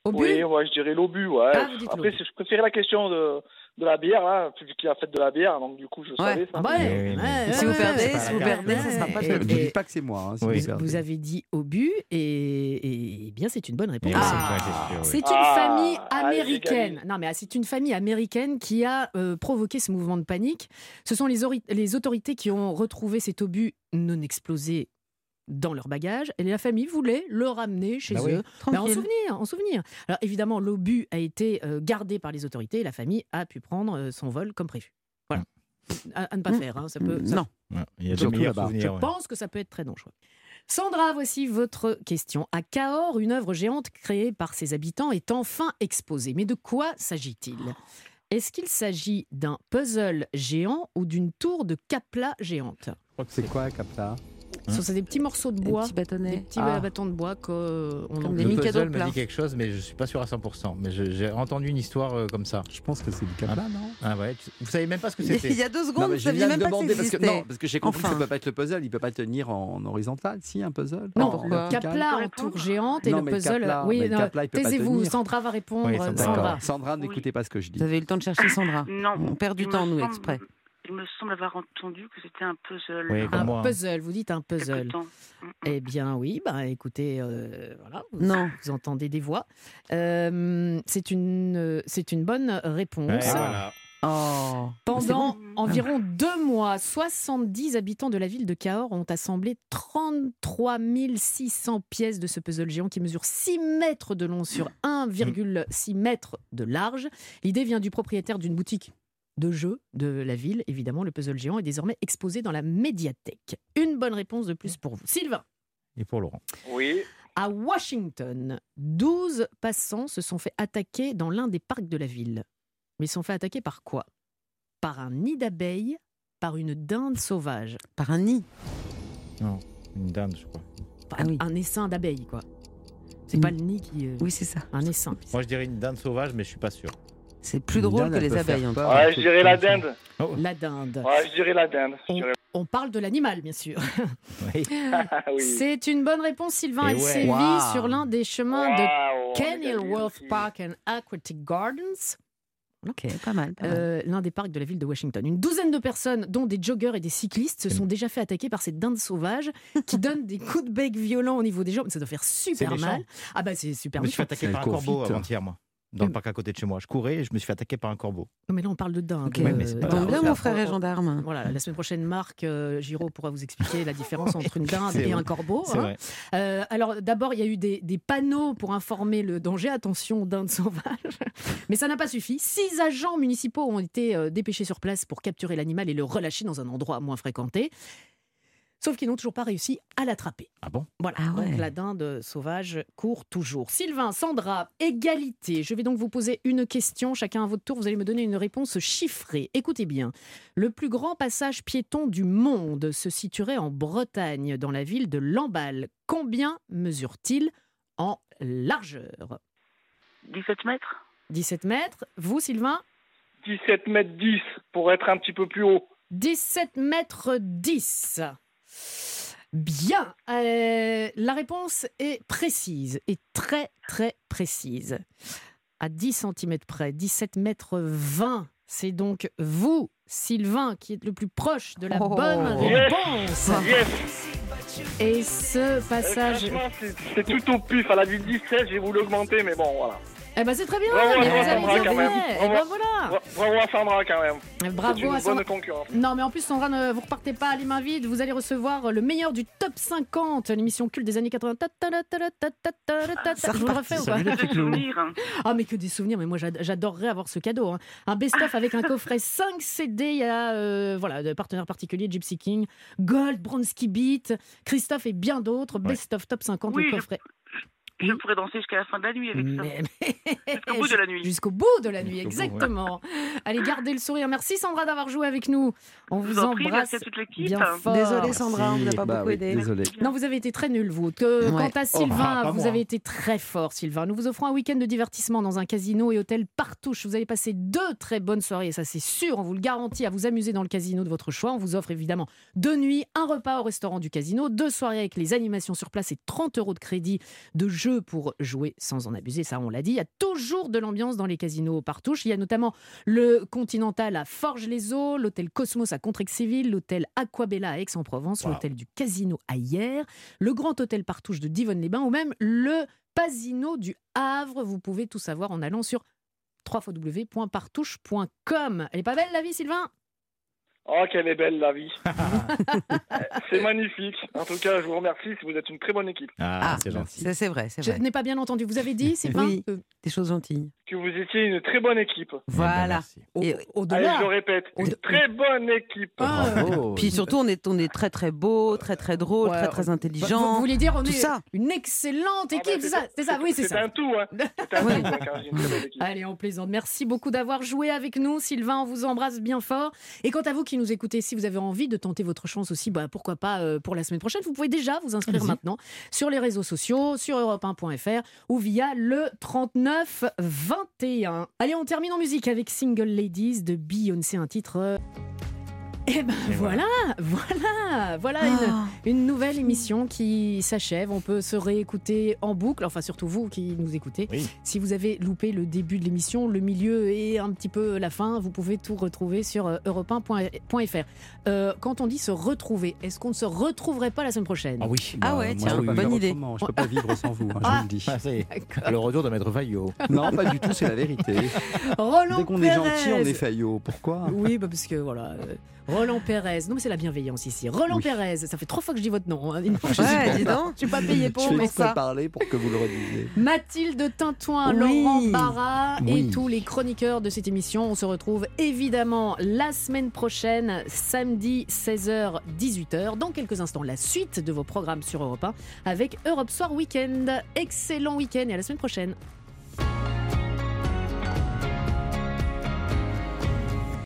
Obus Oui, moi je dirais l'obus, ouais. Ah, Après, je préférais la question de, de la bière, là, vu qu'il a fait de la bière, donc du coup je savais ça. Ah ouais, ouais, ouais, Si vous perdez, si vous perdez, ce sera pas et- dis pas que c'est moi. hein, si Oui. vous avez dit obus et, et, bien c'est une bonne réponse. Eh oui, c'est une Ah, famille américaine. Non mais ah, c'est une famille américaine qui a euh, provoqué ce mouvement de panique. Ce sont les autorités qui ont retrouvé cet obus non explosé dans leur bagage et la famille voulait le ramener chez Bah oui, eux. Mais en souvenir, en souvenir. Alors évidemment, l'obus a été euh, gardé par les autorités et la famille a pu prendre euh, son vol comme prévu. Voilà. À, à ne pas Mm. faire, hein, ça peut. ça- Non. Ouais, Il y a Surtout là-bas. je ouais. pense que ça peut être très dangereux. Sandra, voici votre question. À Cahors, une œuvre géante créée par ses habitants est enfin exposée. Mais de quoi s'agit-il? Est-ce qu'il s'agit d'un puzzle géant ou d'une tour de Capla géante? C'est quoi, Capta Ce sont des petits morceaux de Des bois, petits bâtonnets. des petits Ah. bâtons de bois qu'on en des Le Mikado puzzle plats. dit quelque chose, mais je suis pas sûr à 100%. Mais je- j'ai entendu une histoire euh, comme ça. Je pense que c'est du Capla, non? Ah ouais, tu- vous savez même pas ce que Il y c'était. a deux secondes, vous je saviez viens même de pas que demander parce que, non, parce que j'ai compris que Enfin. ça peut pas être le puzzle, il peut pas tenir en horizontal, si un puzzle. Non, pourquoi Capla en tour géante et Non, le puzzle. Oui, il peut pas taisez-vous. Sandra va répondre. Oui, Sandra. Sandra. N'écoutez pas ce que je dis. Vous avez eu le temps de chercher Sandra. Non. On perd du temps, nous, exprès. Il me semble avoir entendu que c'était un puzzle. Oui, Un moi. hein. puzzle, vous dites un puzzle. temps. Eh bien oui, bah écoutez, euh, voilà, vous, Non. vous entendez des voix. Euh, c'est une, euh, c'est une bonne réponse. Ouais, voilà. Oh. Pendant environ deux mois, 70 habitants de la ville de Cahors ont assemblé 33 600 pièces de ce puzzle géant qui mesure 6 mètres de long sur 1,6 mètres de large. L'idée vient du propriétaire d'une boutique de jeux de la ville. Évidemment, le puzzle géant est désormais exposé dans la médiathèque. Une bonne réponse de plus pour vous. Sylvain. Et pour Laurent. Oui. À Washington, 12 passants se sont fait attaquer dans l'un des parcs de la ville. Mais ils se sont fait attaquer par quoi? Par un nid d'abeilles, par une dinde sauvage. Par un nid? Non, une dinde, je crois. Par Ah oui. Un essaim d'abeilles, quoi. C'est pas le nid qui. euh, Oui, c'est ça. Un essaim. Moi, je dirais une dinde sauvage, mais je suis pas sûr. C'est plus drôle que les abeilles. Ouais, je dirais la dinde. La dinde. Ouais, je dirais la dinde. Je On, parle de l'animal, bien sûr. Oui. oui. C'est une bonne réponse, Sylvain. Et Elle ouais. sévit sur l'un des chemins Waouh, de Kenilworth. Park and Aquatic Gardens. Ok, pas mal. pas mal. Euh, l'un des parcs de la ville de Washington. Une douzaine de personnes, dont des joggeurs et des cyclistes, se sont déjà fait attaquer par cette dinde sauvage qui donne des coups de bec violents au niveau des jambes. Ça doit faire super méchant. mal. Ah bah c'est super Je me suis fait méchant. attaquer par un corbeau avant-hier, moi. Dans le parc à côté de chez moi. Je courais et je me suis fait attaquer par un corbeau. Non mais là on parle de dinde. Ok, Ouais, mais c'est pas Là, mon frère est gendarme. Voilà, la semaine prochaine, Marc euh, Giraud pourra vous expliquer la différence entre une dinde et vrai. un corbeau. Hein. vrai. Euh, alors d'abord, il y a eu des, des panneaux pour informer le danger. Attention, dinde sauvage. Mais ça n'a pas suffi. Six agents municipaux ont été euh, dépêchés sur place pour capturer l'animal et le relâcher dans un endroit moins fréquenté. Sauf qu'ils n'ont toujours pas réussi à l'attraper. Ah bon? Voilà, Ah ouais. donc la dinde sauvage court toujours. Sylvain, Sandra, égalité. Je vais donc vous poser une question. Chacun à votre tour, vous allez me donner une réponse chiffrée. Écoutez bien. Le plus grand passage piéton du monde se situerait en Bretagne, dans la ville de Lamballe. Combien mesure-t-il en largeur? 17 mètres 17 mètres. Vous, Sylvain? 17 mètres 10 pour être un petit peu plus haut. 17 mètres 10. Bien. Euh, la réponse est précise et très très précise. À 10 cm près, 17 mètres 20. C'est donc vous, Sylvain, qui êtes le plus proche de la Oh. bonne réponse. Yes et ce passage. Euh, c'est tout au pif. Elle avait dit 16, j'ai voulu augmenter, mais bon, voilà. Eh ben c'est très bien, bravo mais à Sandra quand même. Eh ben, bravo, à Sandra quand même. Bravo à Sandra. Non mais en plus Sandra, ne vous repartez pas à les mains vides, vous allez recevoir le meilleur du top 50, l'émission culte des années 80. Ça je vous le refais ou pas hein. Ah mais que des souvenirs, mais moi j'adorerais avoir ce cadeau. Hein. Un best-of avec un coffret 5 CD, il y a euh, voilà, de partenaires particuliers, Gypsy King, Gold, Bronski Beat, Christophe et bien d'autres. Best-of top 50, Oui, le coffret. Je pourrais danser jusqu'à la fin de la nuit avec ça. Jusqu'au bout de la nuit. Jusqu'au bout de la nuit, Jusqu'au bout, ouais. exactement. Allez, gardez le sourire. Merci Sandra d'avoir joué avec nous. On Je vous, vous en prie, embrasse merci à toute l'équipe. bien fort. Désolée, Sandra, on vous a pas Bah beaucoup oui, aidé. désolé. Non, vous avez été très nul, vous. Que- Ouais. Quant à Oh, Sylvain, bah, vous moi. avez été très fort, Sylvain. Nous vous offrons un week-end de divertissement dans un casino et hôtel Partouche. Vous allez passer deux très bonnes soirées, ça c'est sûr, on vous le garantit, à vous amuser dans le casino de votre choix. On vous offre évidemment deux nuits, un repas au restaurant du casino, deux soirées avec les animations sur place et 30 euros de crédit de jeu pour jouer sans en abuser. Ça, on l'a dit. Il y a toujours de l'ambiance dans les casinos Partouche. Il y a notamment le Continental à Forges-les-Eaux, l'hôtel Cosmos à Contrexéville, l'hôtel Aquabella à Aix-en-Provence, l'hôtel du Casino à Hyères, le Grand Hôtel Partouche de Divonne-les-Bains ou même le Pasino du Havre. Vous pouvez tout savoir en allant sur www.partouche.com. Elle est pas belle la vie, Sylvain? Oh, qu'elle est belle la vie. c'est magnifique. En tout cas, je vous remercie. Vous êtes une très bonne équipe. Ah, c'est gentil. C'est c'est vrai, c'est Je vrai. n'ai pas bien entendu. Vous avez dit, Sylvain Oui, que- des choses gentilles. Que vous étiez une très bonne équipe. Voilà. Et- Allez, je le répète, une très bonne équipe. Ah, Puis surtout, on est, on est très très beau, très très drôle, Ouais, très très intelligent. vous voulez dire on tout est ça. une excellente équipe, c'est ça, c'est ça, oui, c'est C'est ça. un tout, hein. C'est un tout, hein, car j'ai une très belle équipe. Allez, on plaisante. Merci beaucoup d'avoir joué avec nous. Sylvain, on vous embrasse bien fort. Et quant à vous qui nous écoutez, si vous avez envie de tenter votre chance aussi, bah, pourquoi pas euh, pour la semaine prochaine, vous pouvez déjà vous inscrire maintenant sur les réseaux sociaux, sur europe1.fr ou via le 39 21. Allez, on termine en musique avec Single Ladies de Beyoncé, un titre. Eh ben voilà, voilà, voilà Ah. une, une nouvelle émission qui s'achève. On peut se réécouter en boucle, enfin surtout vous qui nous écoutez. Si vous avez loupé le début de l'émission, le milieu et un petit peu la fin, vous pouvez tout retrouver sur euh, europe1.fr. Euh, quand on dit se retrouver, est-ce qu'on ne se retrouverait pas la semaine prochaine? Ah oui. Ah ouais, moi, tiens, pas bonne idée. autrement. Je peux pas vivre sans vous, hein, je Ah. vous le dis. Ah. Le retour de Maître Vaillot. Non, pas du tout, c'est la vérité. Roland Dès qu'on est gentil, on est faillot. Pourquoi? Oui, bah parce que voilà. euh, Roland Pérez. Non, mais c'est la bienveillance ici. Roland Oui. Pérez. Ça fait trois fois que je dis votre nom. hein. Que je Ouais, suis- dis donc. Je suis pas payé pour Je exprès ça. parler pour que vous le redisiez. Mathilde Tintouin, Oui. Laurent Barra et tous les chroniqueurs de cette émission. On se retrouve évidemment la semaine prochaine, samedi 16h-18h. Dans quelques instants, la suite de vos programmes sur Europe 1 avec Europe Soir Weekend. Excellent week-end et à la semaine prochaine.